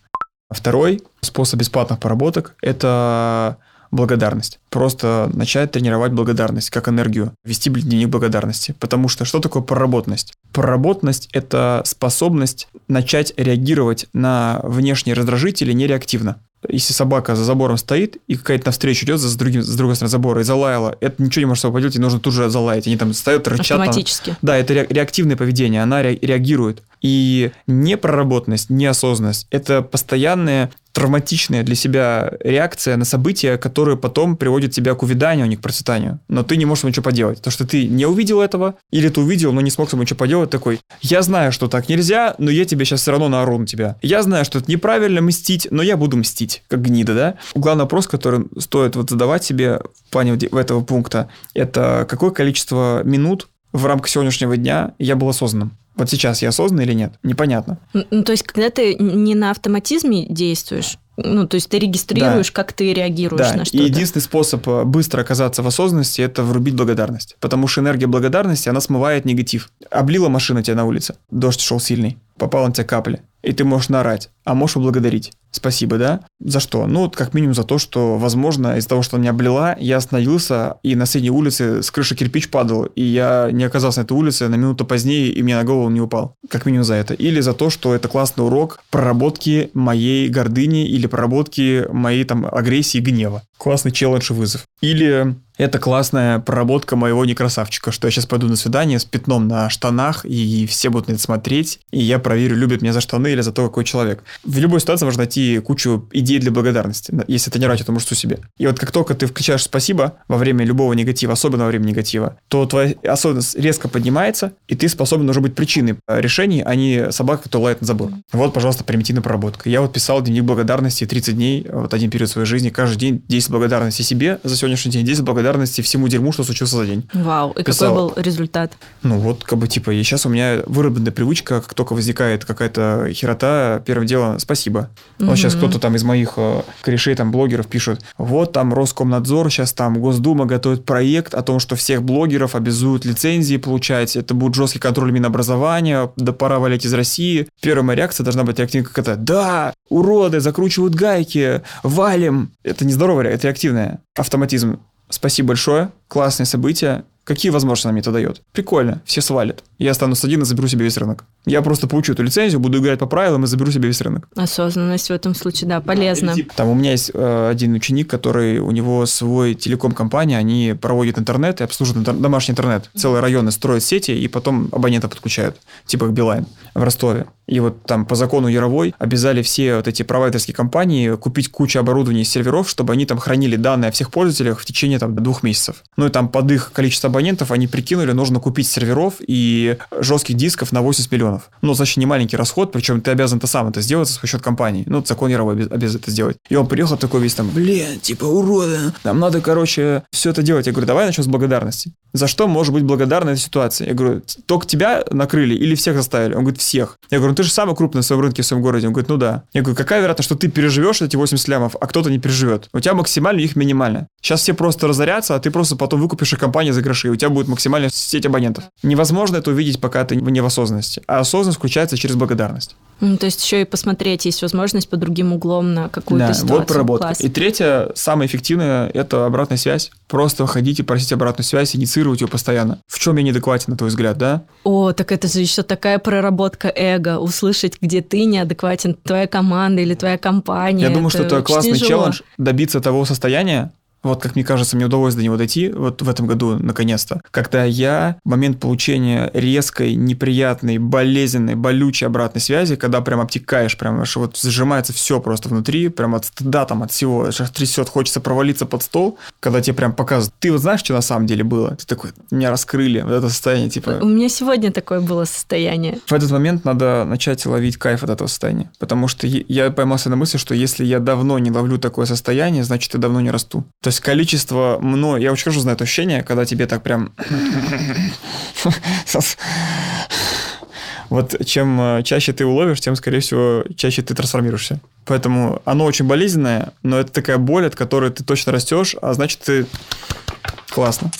Второй способ бесплатных поработок – это благодарность. Просто начать тренировать благодарность как энергию, вести дневник благодарности. Потому что что такое проработность? Проработность – это способность начать реагировать на внешние раздражители нереактивно. Если собака за забором стоит и какая-то навстречу идет с, другим, с другой стороны забора и залаяла, это ничего не может с собой поделать, и нужно тут же залаять. Они там стоят, рычат. Автоматически. Там. Да, это реактивное поведение, она реагирует. И непроработанность, неосознанность – это постоянная травматичная для себя реакция на события, которые потом приводят тебя к увяданию, а не к процветанию. Но ты не можешь ничего поделать, потому что ты не увидел этого, или ты увидел, но не смог с собой ничего поделать, такой, я знаю, что так нельзя, но я тебе сейчас все равно наору на тебя. Я знаю, что это неправильно мстить, но я буду мстить, как гнида, да? Главный вопрос, который стоит вот задавать себе в плане этого пункта, это какое количество минут в рамках сегодняшнего дня я был осознанным. Вот сейчас я осознанный или нет? Непонятно. Ну, то есть, когда ты не на автоматизме действуешь, ну, то есть ты регистрируешь, да. как ты реагируешь да. на что-то. И единственный способ э, быстро оказаться в осознанности – это врубить благодарность. Потому что энергия благодарности, она смывает негатив. Облила машина тебя на улице, дождь шел сильный, попала на тебя капли и ты можешь нарать, а можешь поблагодарить. Спасибо, да? За что? Ну, вот как минимум за то, что, возможно, из-за того, что она меня облила, я остановился, и на соседней улице с крыши кирпич падал, и я не оказался на этой улице на минуту позднее, и мне на голову не упал. Как минимум за это. Или за то, что это классный урок проработки моей гордыни или проработки моей там агрессии и гнева. Классный челлендж и вызов. Или это классная проработка моего некрасавчика, что я сейчас пойду на свидание с пятном на штанах, и все будут на это смотреть, и я проверю, любят меня за штаны или за то, какой человек. В любой ситуации можно найти кучу идей для благодарности, если тренировать эту мышцу себе. И вот как только ты включаешь спасибо во время любого негатива, особенно во время негатива, то твоя особенность резко поднимается, и ты способен уже быть причиной решений, а не собака, которая лает на забор. Вот, пожалуйста, примитивная проработка. Я вот писал дневник благодарности 30 дней, вот один период своей жизни, каждый день 10 благодарности себе за сегодняшний день, 10 благодарности всему дерьму, что случилось за день. Вау, и Писал. какой был результат? Ну вот, как бы, типа, и сейчас у меня выработанная привычка, как только возникает какая-то херота, первым делом спасибо. Вот угу. сейчас кто-то там из моих э, корешей, там, блогеров пишут, вот там Роскомнадзор, сейчас там Госдума готовит проект о том, что всех блогеров обязуют лицензии получать, это будет жесткий контроль Минобразования, да пора валять из России. Первая моя реакция должна быть реактивная как это, да, уроды, закручивают гайки, валим. Это не здоровая, это реактивная автоматизм. Спасибо большое, классное событие. Какие возможности нам это дает? Прикольно, все свалят. Я останусь один и заберу себе весь рынок. Я просто получу эту лицензию, буду играть по правилам и заберу себе весь рынок. Осознанность в этом случае, да, полезна. Там у меня есть э, один ученик, который, у него свой телеком-компания, они проводят интернет и обслуживают интер- домашний интернет. Целые районы строят сети и потом абонента подключают, типа как Билайн в Ростове. И вот там по закону Яровой обязали все вот эти провайдерские компании купить кучу оборудования и серверов, чтобы они там хранили данные о всех пользователях в течение там двух месяцев. Ну и там под их количество абонентов они прикинули, нужно купить серверов и жестких дисков на 80 миллионов. Ну, значит, не маленький расход, причем ты обязан это сам это сделать за счет компании. Ну, закон Ярова обязан это сделать. И он приехал такой весь там, блин, типа, урода, нам надо, короче, все это делать. Я говорю, давай начнем с благодарности. За что может быть благодарна эта ситуация? Я говорю, только тебя накрыли или всех заставили? Он говорит, всех. Я говорю, ну ты же самый крупный в своем рынке, в своем городе. Он говорит, ну да. Я говорю, какая вероятность, что ты переживешь эти 80 лямов, а кто-то не переживет? У тебя максимально их минимально. Сейчас все просто разорятся, а ты просто потом выкупишь их компанию за гроши, и у тебя будет максимальная сеть абонентов. Невозможно это увидеть, пока ты не в осознанности. А осознанность включается через благодарность. Ну, то есть еще и посмотреть, есть возможность по другим углом на какую-то да, ситуацию. вот проработка. Класс. И третье, самое эффективное, это обратная связь. Просто ходите, просите обратную связь, инициируйте ее постоянно. В чем я неадекватен, на твой взгляд, да? О, так это же еще такая проработка эго. Услышать, где ты неадекватен, твоя команда или твоя компания. Я думаю, что это классный тяжело. челлендж добиться того состояния, вот, как мне кажется, мне удалось до него дойти вот в этом году, наконец-то, когда я в момент получения резкой, неприятной, болезненной, болючей обратной связи, когда прям обтекаешь, прям аж вот зажимается все просто внутри, прям от стыда там, от всего, аж трясет, хочется провалиться под стол, когда тебе прям показывают, ты вот знаешь, что на самом деле было? Ты такой, меня раскрыли, вот это состояние, типа... У меня сегодня такое было состояние. В этот момент надо начать ловить кайф от этого состояния, потому что я поймался на мысли, что если я давно не ловлю такое состояние, значит, я давно не расту. То есть количество мной... Я очень хорошо знаю это ощущение, когда тебе так прям... Вот чем э, чаще ты уловишь, тем, скорее всего, чаще ты трансформируешься. Поэтому оно очень болезненное, но это такая боль, от которой ты точно растешь, а значит, ты классно.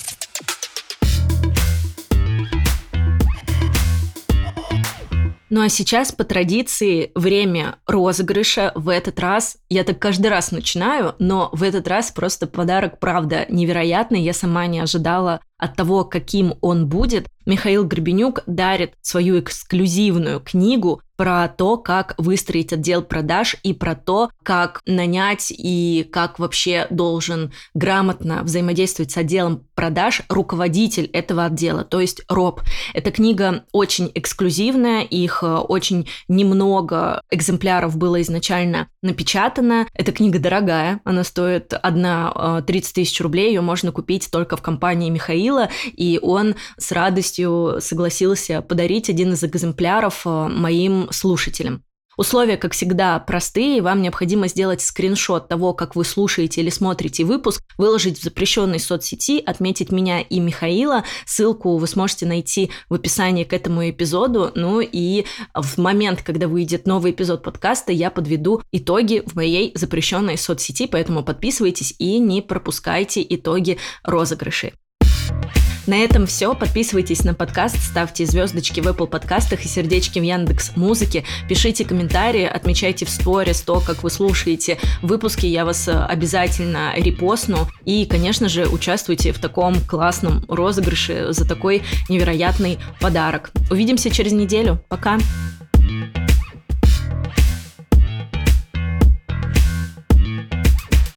Ну а сейчас по традиции время розыгрыша. В этот раз, я так каждый раз начинаю, но в этот раз просто подарок, правда, невероятный. Я сама не ожидала от того, каким он будет. Михаил Гребенюк дарит свою эксклюзивную книгу про то, как выстроить отдел продаж и про то, как нанять и как вообще должен грамотно взаимодействовать с отделом продаж руководитель этого отдела, то есть РОБ. Эта книга очень эксклюзивная, их э, очень немного экземпляров было изначально напечатано. Эта книга дорогая, она стоит одна 30 э, тысяч рублей, ее можно купить только в компании Михаила, и он с радостью согласился подарить один из экземпляров э, моим слушателям. Условия, как всегда, простые. Вам необходимо сделать скриншот того, как вы слушаете или смотрите выпуск, выложить в запрещенной соцсети, отметить меня и Михаила. Ссылку вы сможете найти в описании к этому эпизоду. Ну и в момент, когда выйдет новый эпизод подкаста, я подведу итоги в моей запрещенной соцсети, поэтому подписывайтесь и не пропускайте итоги розыгрышей. На этом все. Подписывайтесь на подкаст, ставьте звездочки в Apple подкастах и сердечки в Яндекс Музыке. Пишите комментарии, отмечайте в сторис то, как вы слушаете выпуски. Я вас э, обязательно репостну. И, конечно же, участвуйте в таком классном розыгрыше за такой невероятный подарок. Увидимся через неделю. Пока!